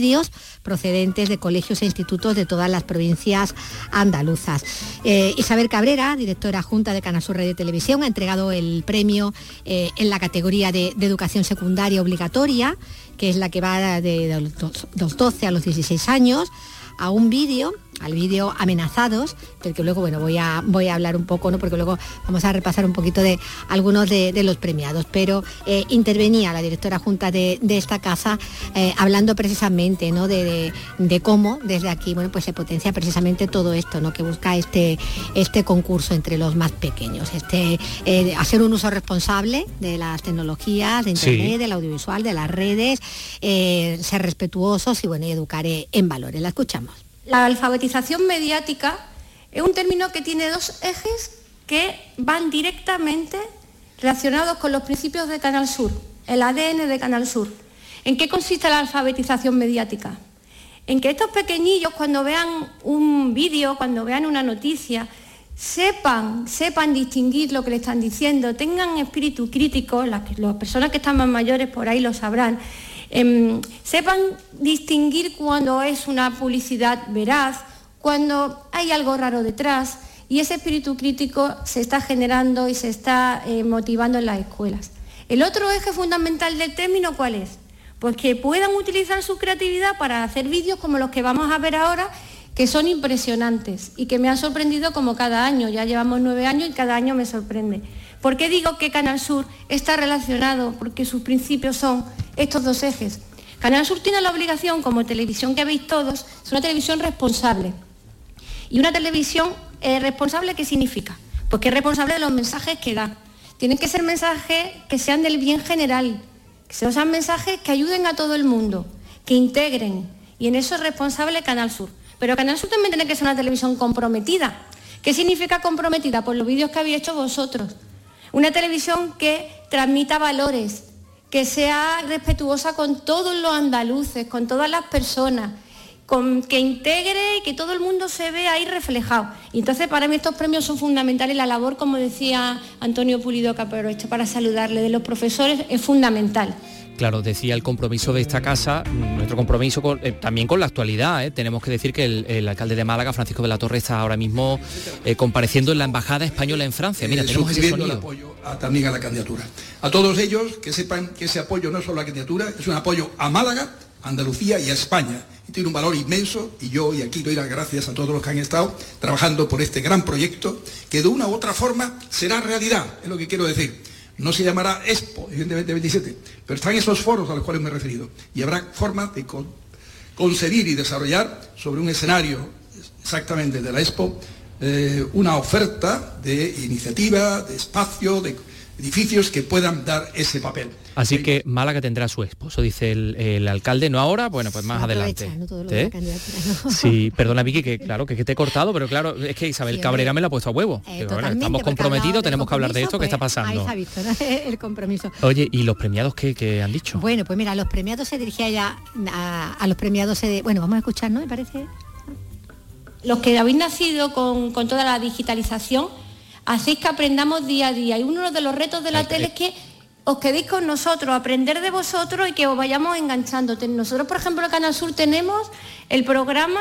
procedentes de colegios e institutos de todas las provincias andaluzas. Eh, Isabel Cabrera, directora junta de Canasur Radio Televisión, ha entregado el premio eh, en la categoría de, educación secundaria obligatoria, que es la que va de los 12 a los 16 años, a un vídeo al vídeo Amenazados, del que luego bueno, voy, a, voy a hablar un poco, ¿no? porque luego vamos a repasar un poquito de algunos de, los premiados. Pero eh, intervenía la directora junta de, esta casa eh, hablando precisamente ¿no? de, cómo desde aquí bueno, pues se potencia precisamente todo esto ¿no? que busca este, este concurso entre los más pequeños, este, eh, hacer un uso responsable de las tecnologías, de internet, del audiovisual, de las redes, ser respetuosos y bueno, y educar en valores. La escuchamos. La alfabetización mediática es un término que tiene dos ejes que van directamente relacionados con los principios de Canal Sur, el ADN de Canal Sur. ¿En qué consiste la alfabetización mediática? En que estos pequeñillos cuando vean un vídeo, cuando vean una noticia, sepan, sepan distinguir lo que le están diciendo, tengan espíritu crítico, las, las personas que están más mayores por ahí lo sabrán, Em, sepan distinguir cuando es una publicidad veraz, cuando hay algo raro detrás y ese espíritu crítico se está generando y se está eh, motivando en las escuelas. El otro eje fundamental del término, ¿cuál es? Pues que puedan utilizar su creatividad para hacer vídeos como los que vamos a ver ahora, que son impresionantes y que me han sorprendido como cada año. Ya llevamos nueve años y cada año me sorprende. ¿Por qué digo que Canal Sur está relacionado? Porque sus principios son estos dos ejes. Canal Sur tiene la obligación, como televisión que veis todos, es una televisión responsable. ¿Y una televisión eh, responsable qué significa? Pues que es responsable de los mensajes que da. Tienen que ser mensajes que sean del bien general, que sean mensajes que ayuden a todo el mundo, que integren. Y en eso es responsable Canal Sur. Pero Canal Sur también tiene que ser una televisión comprometida. ¿Qué significa comprometida? Por los vídeos que habéis hecho vosotros. Una televisión que transmita valores, que sea respetuosa con todos los andaluces, con todas las personas, que integre y que todo el mundo se vea ahí reflejado. Y entonces para mí estos premios son fundamentales. La labor, como decía Antonio Pulido, que aprovecho para saludarle, de los profesores es fundamental. Claro, decía el compromiso de esta casa, nuestro compromiso eh, también con la actualidad. ¿eh? Tenemos que decir que el, alcalde de Málaga, Francisco de la Torre, está ahora mismo eh, compareciendo en la Embajada Española en Francia. Mira, tenemos ese el apoyo a, también a la candidatura. A todos ellos que sepan que ese apoyo no es solo a la candidatura, es un apoyo a Málaga, a Andalucía y a España. Y tiene un valor inmenso y yo y aquí doy las gracias a todos los que han estado trabajando por este gran proyecto que de una u otra forma será realidad, es lo que quiero decir no se llamará Expo, evidentemente 27, pero están esos foros a los cuales me he referido. Y habrá formas de conseguir y desarrollar sobre un escenario exactamente de la Expo eh, una oferta de iniciativa, de espacio, de edificios que puedan dar ese papel. Así que Málaga tendrá su esposo, dice el, alcalde, no ahora, bueno, pues más adelante. ¿Eh? Sí, perdona Vicky, que claro, que, te he cortado, pero claro, es que Isabel Cabrera me la ha puesto a huevo. Eh, estamos comprometidos, tenemos que hablar de esto, ¿qué está pues, pasando? Ahí está visto, el compromiso. Oye, ¿y los premiados qué, han dicho? Bueno, pues mira, los premiados se dirigía ya a, los premiados, se, bueno, vamos a escuchar, ¿no? Me parece. Los que habéis nacido con, con toda la digitalización, hacéis que aprendamos día a día. Y uno de los retos de la tele es que os quedéis con nosotros, aprender de vosotros y que os vayamos enganchando. Nosotros, por ejemplo, en Canal Sur tenemos el programa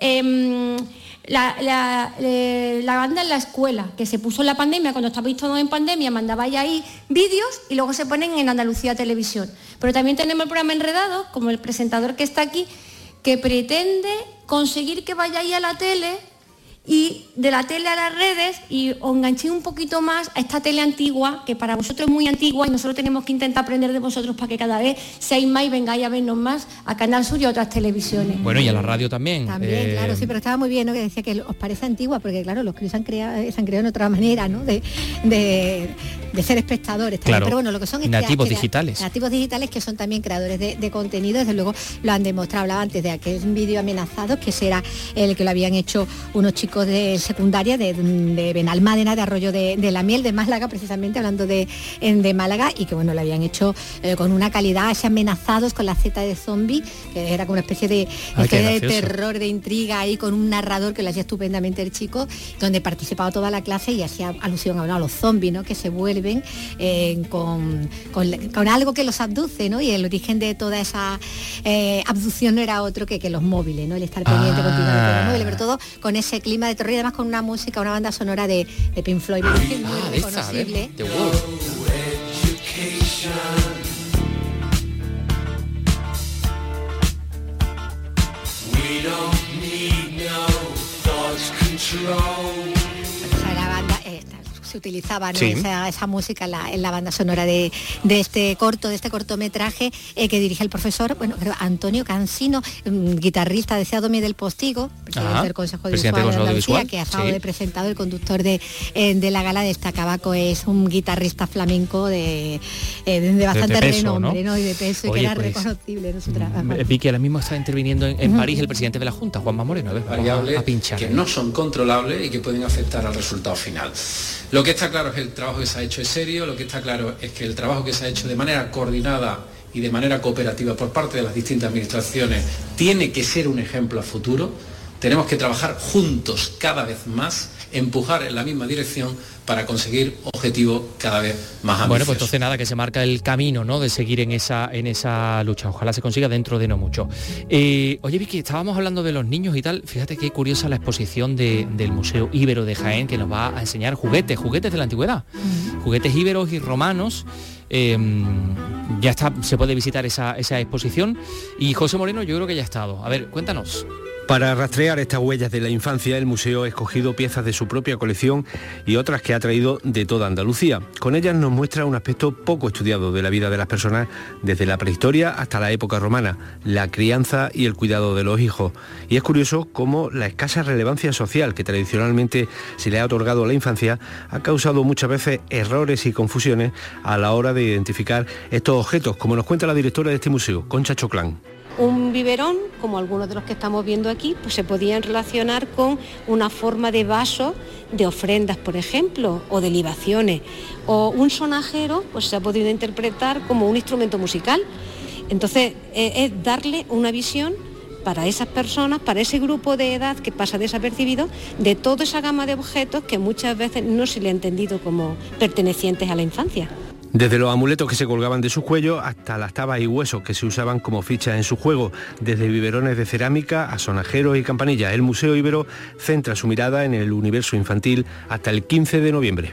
em, la, eh, la, banda en la escuela, que se puso en la pandemia, cuando estabais todos en pandemia, mandabais ahí vídeos y luego se ponen en Andalucía Televisión. Pero también tenemos el programa Enredado, como el presentador que está aquí, que pretende conseguir que vayáis a la tele y de la tele a las redes y os enganchéis un poquito más a esta tele antigua, que para vosotros es muy antigua y nosotros tenemos que intentar aprender de vosotros para que cada vez seáis más y vengáis a vernos más a Canal Sur y a otras televisiones. Bueno, y a la radio también. También, eh, claro, sí, pero estaba muy bien, ¿no? Que decía que os parece antigua, porque claro, los críos se han creado, se han creado en otra manera, ¿no? De, de- de ser espectadores también. Claro. Pero bueno, lo que son Nativos crea- digitales. Nativos digitales que son también creadores de, de contenido, desde luego lo han demostrado. Hablaba antes de aquel vídeo amenazado, que será el que lo habían hecho unos chicos de secundaria de, de Benalmádena, de Arroyo de, de la Miel, de Málaga, precisamente hablando de, en- de Málaga, y que bueno, lo habían hecho eh, con una calidad, así amenazados con la Z de zombie, que era como una especie de, Ay, qué especie de terror, de intriga ahí con un narrador que lo hacía estupendamente el chico, donde participaba toda la clase y hacía alusión a, bueno, a los zombies, ¿no? Que se vuelven eh, con, con- con algo que los abduce, ¿no? Y el origen de toda esa eh, abducción no era otro que, que los móviles, ¿no? El estar pendiente Ah. continuamente de los móviles, pero todo con ese clima de terror y además con una música, una banda sonora de, de Pink Floyd, muy Ah, ver. The se utilizaba ¿no? Sí. esa, esa música en la, en la banda sonora de, de este corto, de este cortometraje eh, que dirige el profesor, bueno, creo, Antonio Cansino, mm, guitarrista de Seadomi del Postigo, presidente Ajá, del Consejo de Consejo Andalucía, que ha estado sí. de presentado, el conductor de, eh, de la gala destacaba que es un guitarrista flamenco de, eh, de bastante peso, renombre ¿no? ¿no? y de peso y que era pues, reconocible en su trabajo. Eh, Vicky, ahora mismo está interviniendo en. París el presidente de la Junta, Juanma Moreno. A ver, vamos a- variables a pinchar. que no son controlables y que pueden afectar al resultado final. Lo que está claro es que el trabajo que se ha hecho es serio, lo que está claro es que el trabajo que se ha hecho de manera coordinada y de manera cooperativa por parte de las distintas administraciones tiene que ser un ejemplo a futuro. Tenemos que trabajar juntos cada vez más, empujar en la misma dirección para conseguir objetivos cada vez más ambiciosos. Bueno, pues entonces nada, que se marca el camino, ¿no? De seguir en esa, en esa lucha. Ojalá se consiga dentro de no mucho. Eh, oye, Vicky, estábamos hablando de los niños y tal. Fíjate qué curiosa la exposición de- del Museo Íbero de Jaén, que nos va a enseñar juguetes, juguetes de la antigüedad. Juguetes íberos y romanos. Eh, ya está, se puede visitar esa, esa exposición. Y José Moreno, yo creo que ya ha estado. A ver, cuéntanos. Para rastrear estas huellas de la infancia, el museo ha escogido piezas de su propia colección y otras que ha traído de toda Andalucía. Con ellas nos muestra un aspecto poco estudiado de la vida de las personas desde la prehistoria hasta la época romana, la crianza y el cuidado de los hijos. Y es curioso cómo la escasa relevancia social que tradicionalmente se le ha otorgado a la infancia ha causado muchas veces errores y confusiones a la hora de identificar estos objetos, como nos cuenta la directora de este museo, Concha Choclán. Un biberón, como algunos de los que estamos viendo aquí, pues se podían relacionar con una forma de vaso de ofrendas, por ejemplo, o de libaciones. O un sonajero, pues se ha podido interpretar como un instrumento musical. Entonces, eh, es darle una visión para esas personas, para ese grupo de edad que pasa desapercibido, de toda esa gama de objetos que muchas veces no se le ha entendido como pertenecientes a la infancia. Desde los amuletos que se colgaban de su cuello hasta las tabas y huesos que se usaban como fichas en su juego, desde biberones de cerámica a sonajeros y campanillas, el Museo Ibero centra su mirada en el universo infantil hasta el 15 de noviembre.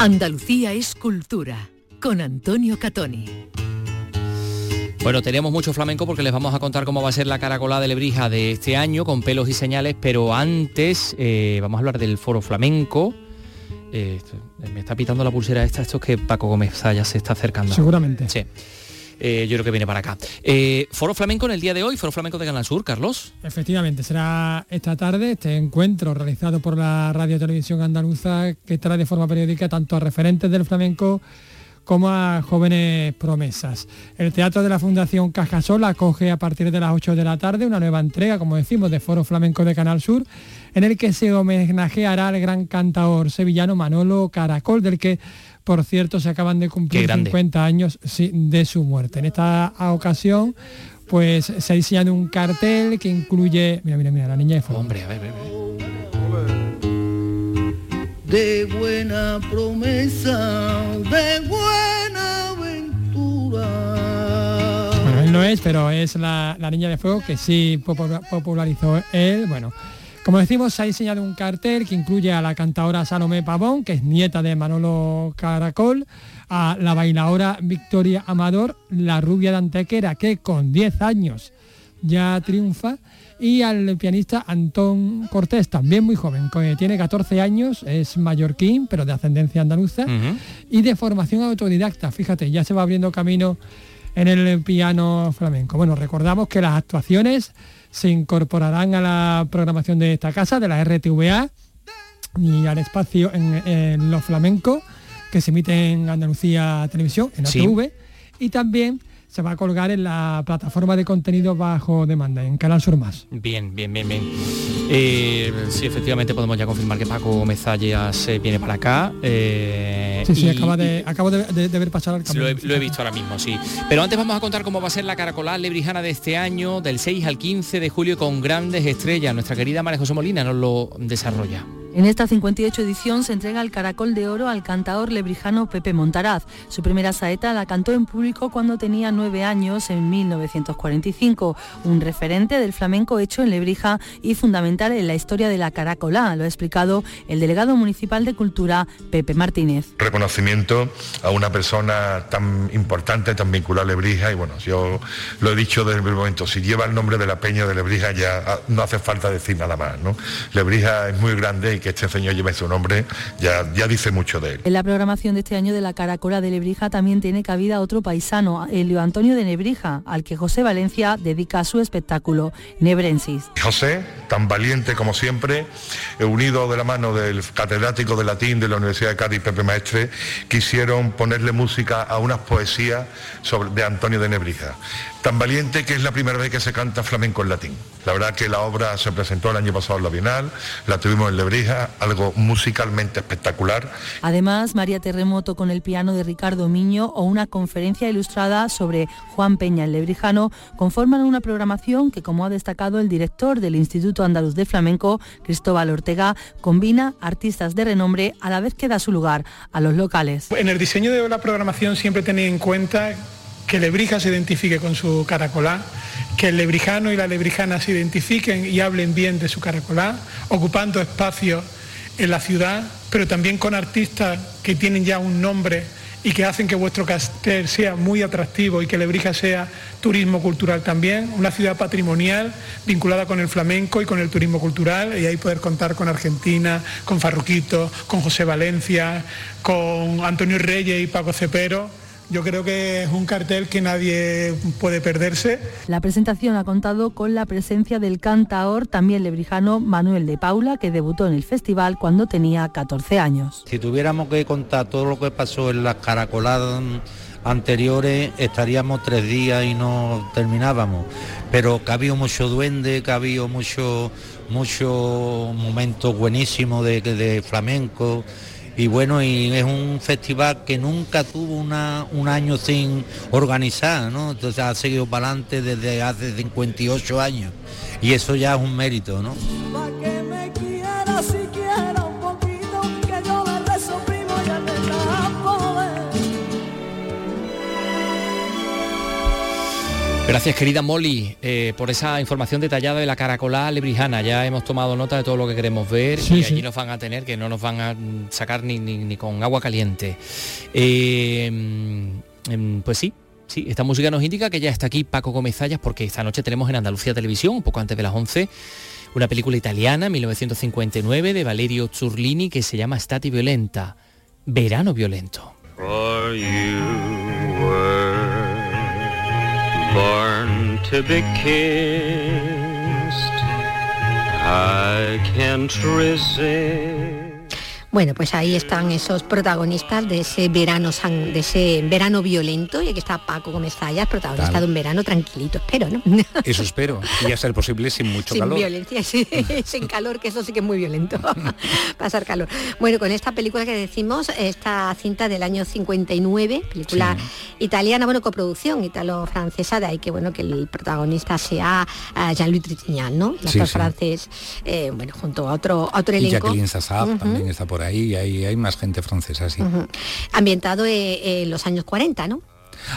Andalucía es cultura, con Antonio Catoni. Bueno, tenemos mucho flamenco porque les vamos a contar cómo va a ser la caracola de Lebrija de este año con pelos y señales, pero antes eh, vamos a hablar del foro flamenco. Eh, me está pitando la pulsera esta, esto es que Paco Gómez ya se está acercando. Seguramente. Sí. Eh, yo creo que viene para acá. Eh, foro flamenco en el día de hoy, foro flamenco de Canal Sur, Carlos. Efectivamente, será esta tarde este encuentro realizado por la Radio Televisión Andaluza que trae de forma periódica tanto a referentes del flamenco como a jóvenes promesas. El Teatro de la Fundación Cajasol acoge a partir de las 8 de la tarde una nueva entrega, como decimos, de Foro Flamenco de Canal Sur, en el que se homenajeará al gran cantador sevillano Manolo Caracol, del que por cierto se acaban de cumplir 50 años de su muerte. En esta ocasión pues se ha diseñado un cartel que incluye, mira, mira, mira, la niña de fuego. Hombre, a ver, a ver. De buena promesa, de buena aventura. Bueno, él no es, pero es la, la niña de fuego que sí popularizó él. Bueno, como decimos, se ha diseñado un cartel que incluye a la cantadora Salomé Pavón, que es nieta de Manolo Caracol, a la bailadora Victoria Amador, la rubia de Antequera, que con 10 años ya triunfa, y al pianista Antón Cortés, también muy joven, que tiene 14 años, es mallorquín, pero de ascendencia andaluza, y de formación autodidacta, fíjate, ya se va abriendo camino en el piano flamenco. Bueno, recordamos que las actuaciones se incorporarán a la programación de esta casa, de la RTVA, y al espacio en, los flamencos que se emite en Andalucía Televisión, en ATV, y también se va a colgar en la plataforma de contenido bajo demanda, en Canal Sur Más. Bien, bien, bien, bien. Eh, sí, efectivamente podemos ya confirmar que Paco Mezallas se viene para acá. Eh, sí, sí, acabo de, ver pasar al cambio. Lo he, visto ahora mismo, sí. Pero antes vamos a contar cómo va a ser la caracolada lebrijana de este año, del 6 al 15 de julio, con grandes estrellas. Nuestra querida María José Molina nos lo desarrolla. En esta 58 edición se entrega el Caracol de Oro al cantador lebrijano Pepe Montaraz. Su primera saeta la cantó en público cuando tenía nueve años en 1945, un referente del flamenco hecho en Lebrija y fundamental en la historia de la caracolá, lo ha explicado el delegado municipal de Cultura, Pepe Martínez. Reconocimiento a una persona tan importante, tan vinculada a Lebrija y bueno, yo lo he dicho desde el momento, si lleva el nombre de la peña de Lebrija ya ah, no hace falta decir nada más. Lebrija es muy grande que este señor lleve su nombre ya, ya dice mucho de él. En la programación de este año de la Caracola de Nebrija también tiene cabida otro paisano, Elio Antonio de Nebrija, al que José Valencia dedica su espectáculo Nebrensis. José, tan valiente como siempre, unido de la mano del catedrático de latín de la Universidad de Cádiz, Pepe Maestre, quisieron ponerle música a unas poesías sobre, de Antonio de Nebrija tan valiente que es la primera vez que se canta flamenco en latín. La verdad que la obra se presentó el año pasado en la Bienal, la tuvimos en Lebrija, algo musicalmente espectacular. Además, María Terremoto con el piano de Ricardo Miño o una conferencia ilustrada sobre Juan Peña el Lebrijano conforman una programación que, como ha destacado el director del Instituto Andaluz de Flamenco, Cristóbal Ortega, combina artistas de renombre a la vez que da su lugar a los locales. En el diseño de la programación siempre tenía en cuenta que Lebrija se identifique con su caracolá, que el lebrijano y la lebrijana se identifiquen y hablen bien de su caracolá, ocupando espacios en la ciudad, pero también con artistas que tienen ya un nombre y que hacen que vuestro castel sea muy atractivo y que Lebrija sea turismo cultural también, una ciudad patrimonial vinculada con el flamenco y con el turismo cultural y ahí poder contar con Argentina, con Farruquito, con José Valencia, con Antonio Reyes y Paco Cepero yo creo que es un cartel que nadie puede perderse. La presentación ha contado con la presencia del cantaor, también lebrijano, Manuel de Paula, que debutó en el festival cuando tenía 14 años. Si tuviéramos que contar todo lo que pasó en las caracoladas anteriores, estaríamos tres días y no terminábamos. Pero que ha habido mucho duende, que ha habido mucho, mucho momentos buenísimos de, de flamenco y bueno, y es un festival que nunca tuvo un año sin organizar, ¿no? Entonces ha seguido para adelante desde hace 58 años y eso ya es un mérito, ¿no? Gracias querida Molly eh, por esa información detallada de la caracolá lebrijana. Ya hemos tomado nota de todo lo que queremos ver y allí nos van a tener, que no nos van a sacar ni, con agua caliente. Eh, em, pues sí, sí, esta música nos indica que ya está aquí Paco Gómez porque esta noche tenemos en Andalucía Televisión, un poco antes de las 11, una película italiana, 1959, de Valerio Zurlini, que se llama Stati Violenta, Verano Violento. Born to be kissed. I can't resist. Bueno, pues ahí están esos protagonistas de ese verano san- de ese verano violento y aquí está Paco Gómez Zayas, protagonista Tal. de un verano tranquilito, espero, ¿no? Eso espero. Y a ser posible sin mucho sin calor. violencia, sí, sin calor, que eso sí que es muy violento, pasar calor. Bueno, con esta película que decimos, esta cinta del año 59, película italiana, bueno, coproducción italo-francesa, de ahí que bueno que el protagonista sea ah, Jean-Louis Trintignant, ¿no? El Sí, francés, eh, bueno, junto a otro, a otro Y elenco. Jacqueline Sassab también está por ahí, y hay, hay más gente francesa, sí. Ambientado eh, en los años 40, ¿no?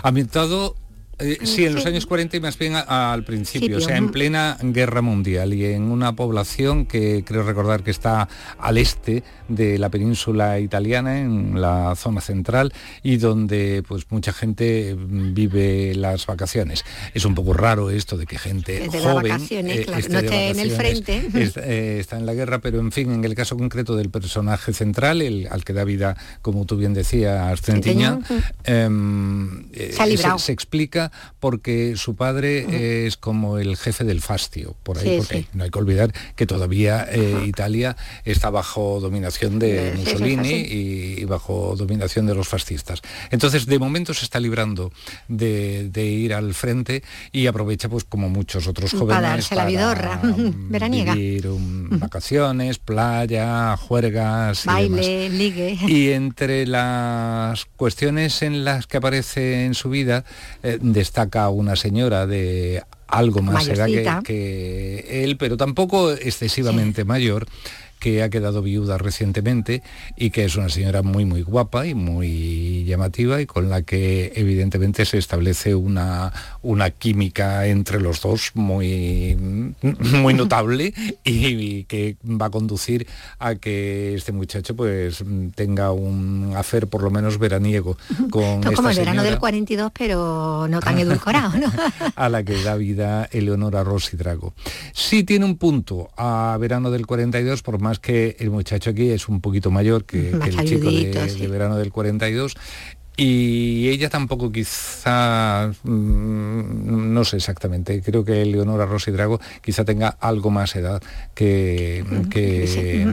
Ambientado, eh, sí, en los años 40 y más bien a- al principio, o sea, en plena guerra mundial y en una población que creo recordar que está al este de la península italiana, en la zona central, y donde pues mucha gente mm, vive las vacaciones. Es un poco raro esto de que gente Desde joven eh, claro, esté no esté en el frente. eh, está en la guerra, pero en fin, en el caso concreto del personaje central, el al que da vida, como tú bien decías, Trintignant, em, eh, se explica porque su padre es como el jefe del fastio, por ahí, Sí, porque sí. no hay que olvidar que todavía eh, Italia está bajo dominación de Mussolini sí. y, y bajo dominación de los fascistas. Entonces, de momento se está librando de, de ir al frente y aprovecha, pues como muchos otros jóvenes, Para darse la vidorra veraniega. vivir um, vacaciones, playa, juergas y demás. Baile, ligue. Y entre las cuestiones en las que aparece en su vida, eh, destaca una señora de algo más edad que él, pero tampoco excesivamente mayor que ha quedado viuda recientemente y que es una señora muy muy guapa y muy llamativa y con la que evidentemente se establece una, una química entre los dos muy, muy notable y, que va a conducir a que este muchacho pues tenga un afer por lo menos veraniego con Esto es esta como el verano del señora 42, pero no tan edulcorado, ¿no? a la que da vida Eleonora Rossi Drago. Sí tiene un punto a verano del 42, por más que el muchacho aquí es un poquito mayor que, el chico de verano del 42. Y ella tampoco quizá, mm, no sé exactamente, creo que Eleonora Rossi Drago quizá tenga algo más edad que, sí,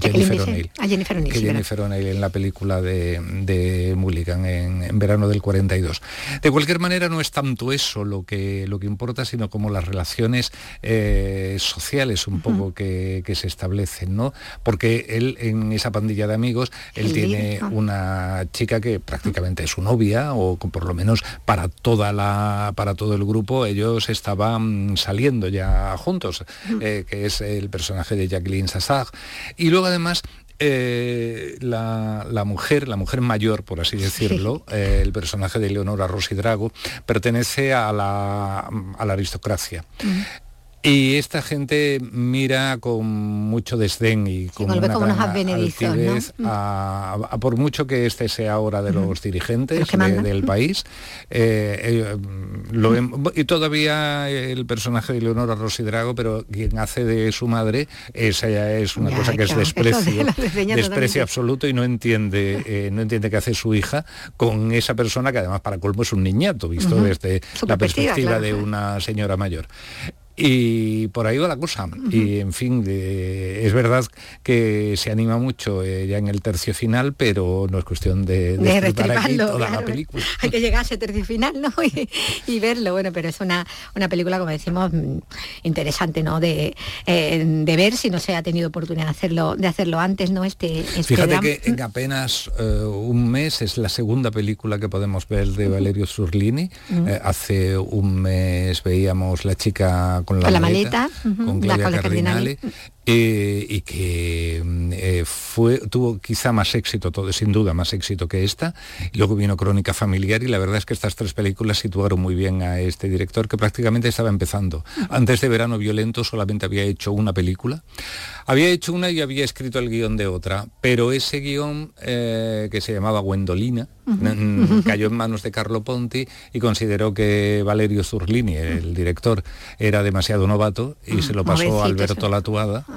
Jennifer. O'Neill. Ah, Jennifer O'Neill, que sí, Jennifer O'Neill en la película de, de Mulligan en, en verano del 42. De cualquier manera no es tanto eso lo que, lo que importa, sino como las relaciones eh, sociales un poco que, que se establecen, ¿no? Porque él en esa pandilla de amigos, él El tiene una chica que prácticamente es su novia, o por lo menos para toda la, para todo el grupo, ellos estaban saliendo ya juntos, eh, que es el personaje de Jacqueline Sassag. Y luego además eh, la, la mujer, la mujer mayor, por así decirlo, eh, el personaje de Leonora Rossi Drago, pertenece a la, a la aristocracia. Y esta gente mira con mucho desdén y con una como advenedizos, ¿no? altivez Mm. a, a por mucho que este sea ahora de los dirigentes de- del país. eh, eh, lo y todavía el personaje de Leonora Rossi Drago, pero quien hace de su madre, esa ya es una Ya, cosa que es claro, desprecio, desprecio totalmente. absoluto y no entiende, eh, no entiende qué hace su hija con esa persona que además para colmo es un niñato, visto desde Su la perspectiva, perspectiva claro. de una señora mayor. Y por ahí va la cosa. Y en fin, es verdad que se anima mucho eh, ya en el tercio final, pero no es cuestión de, de de aquí toda la película. Hay que llegar a ese tercio final, ¿no? Y, y verlo, bueno, pero es una, una película, como decimos, mm, interesante, ¿no? De, eh, de ver si no se ha tenido oportunidad de hacerlo, de hacerlo antes, ¿no? Este, este Fíjate que en apenas eh, un mes es la segunda película que podemos ver de Valerio. Eh, hace un mes veíamos La chica con la, Con la maleta, con la. Cardinale. Eh, y que mm, eh, fue, tuvo quizá más éxito, todo, sin duda más éxito que esta. Luego vino Crónica Familiar y la verdad es que estas tres películas situaron muy bien a este director que prácticamente estaba empezando. Antes de Verano Violento solamente había hecho una película. Había hecho una y había escrito el guion de otra, pero ese guion eh, que se llamaba Gwendolina mm, cayó en manos de Carlo Ponti y consideró que Valerio Zurlini, el director, era demasiado novato y se lo pasó a Alberto Latuada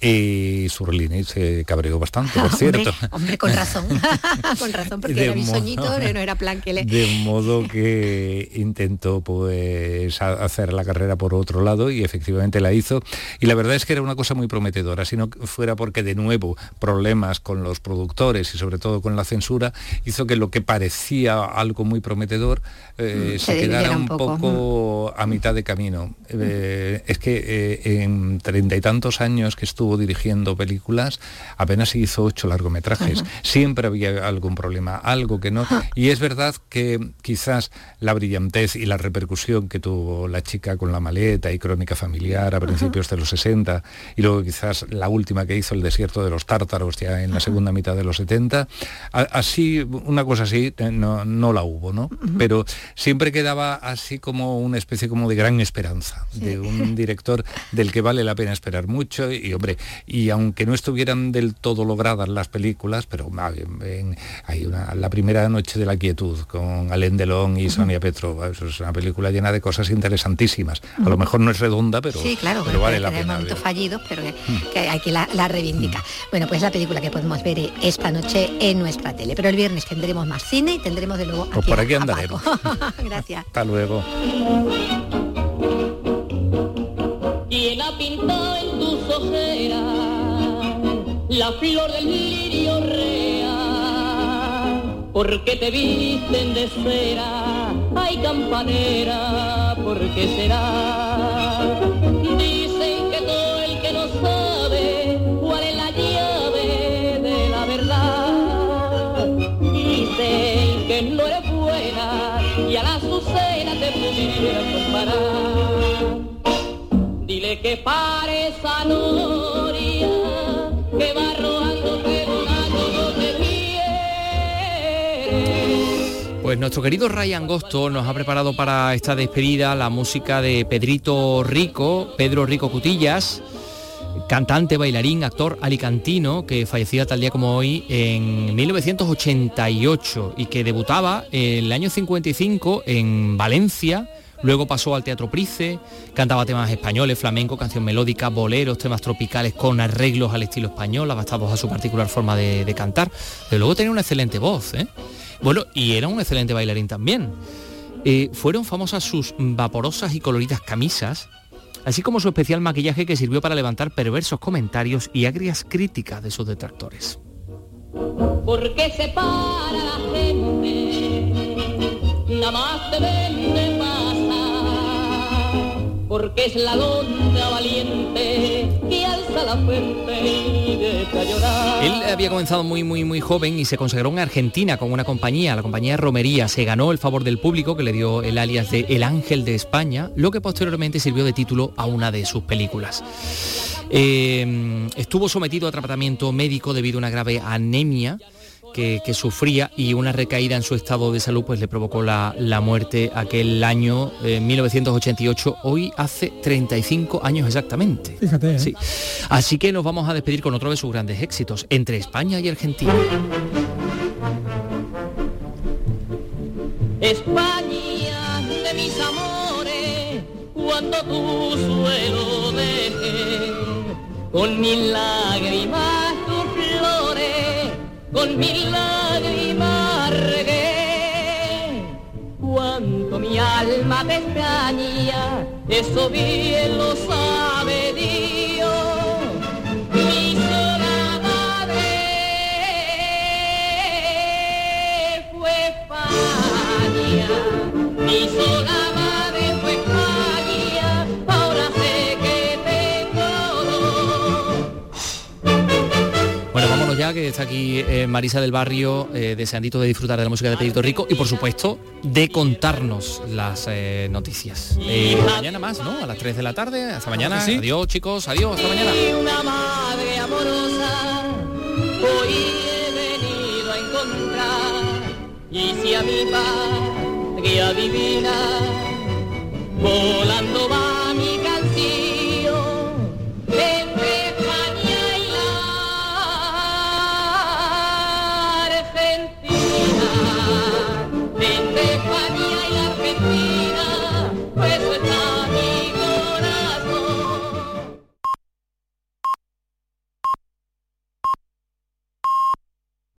Y Surlini se cabreó bastante, por cierto. hombre, hombre, con razón. con razón, porque De era modo- bisoñito, no era plan que le... De modo que intentó pues hacer la carrera por otro lado y efectivamente la hizo. Y la verdad es que era una cosa muy prometedora, si no fuera porque de nuevo problemas con los productores y sobre todo con la censura hizo que lo que parecía algo muy prometedor eh, Mm, se, se quedara un poco a mitad de camino. Eh, es que eh, en treinta y tantos años que estuvo dirigiendo películas, apenas hizo ocho largometrajes. Siempre había algún problema, algo que no. Y es verdad que quizás la brillantez y la repercusión que tuvo la chica con la maleta y crónica familiar a principios de los 60, y luego quizás la última que hizo, El desierto de los tártaros, ya en la segunda mitad de los 70, a- así, una cosa así, eh, no, no la hubo, ¿no? Pero siempre quedaba así como una especie como de gran esperanza, de un director del que vale la pena esperar mucho y, hombre, y aunque no estuvieran del todo logradas las películas, pero bien, hay una, La primera noche de la quietud con Alain Delon y Sonia Petrova, eso es una película llena de cosas interesantísimas. A lo mejor no es redonda, pero, sí, claro, pero vale la pena. momentos fallidos, pero que, que hay que la, la reivindica. Bueno, pues la película que podemos ver esta noche en nuestra tele. Pero el viernes tendremos más cine y tendremos de nuevo Pues aquí por aquí andaremos. Gracias. Hasta luego. ¿Quién ha pintado en tus ojeras la flor del lirio real? ¿Por qué te visten de cera? Ay, campanera, ¿por qué será? Pues nuestro querido Ray Angosto nos ha preparado para esta despedida la música de Pedrito Rico, Pedro Rico Cutillas, cantante, bailarín, actor alicantino que fallecía tal día como hoy en 1988 y que debutaba el año 55 en Valencia. Luego pasó al Teatro Price, cantaba temas españoles, flamenco, canción melódica, boleros, temas tropicales con arreglos al estilo español, adaptados a su particular forma de, cantar. Pero luego tenía una excelente voz, ¿eh? Bueno, y era un excelente bailarín también. Eh, fueron famosas sus vaporosas y coloridas camisas, así como su especial maquillaje que sirvió para levantar perversos comentarios y agrias críticas de sus detractores. Porque es la dona valiente que alza la frente y deja llorar. Él había comenzado muy muy muy joven y se consagró en Argentina con una compañía, la compañía Romería. Se ganó el favor del público que le dio el alias de El Ángel de España, lo que posteriormente sirvió de título a una de sus películas. Eh, estuvo sometido a tratamiento médico debido a una grave anemia que, que sufría y una recaída en su estado de salud pues le provocó la, la muerte aquel año eh, 1988, hoy hace 35 años exactamente. Fíjate, ¿eh? Sí. Así que nos vamos a despedir con otro de sus grandes éxitos, entre España y Argentina. España de mis amores, cuando tu suelo dejé, con mil lágrimas con mil lágrimas regué. Cuánto mi alma extraña, eso bien lo sabe Dios. Mi sola madre fue España, mi sola Que está aquí eh, Marisa del Barrio, eh, deseandito de disfrutar de la música de Pedrito Rico y por supuesto de contarnos las eh, noticias. Eh, mañana más, ¿no? A las 3 de la tarde. Hasta mañana. Sí. Adiós chicos, adiós, hasta mañana. Y una madre amorosa hoy he venido a encontrar y si a mi patria divina volando va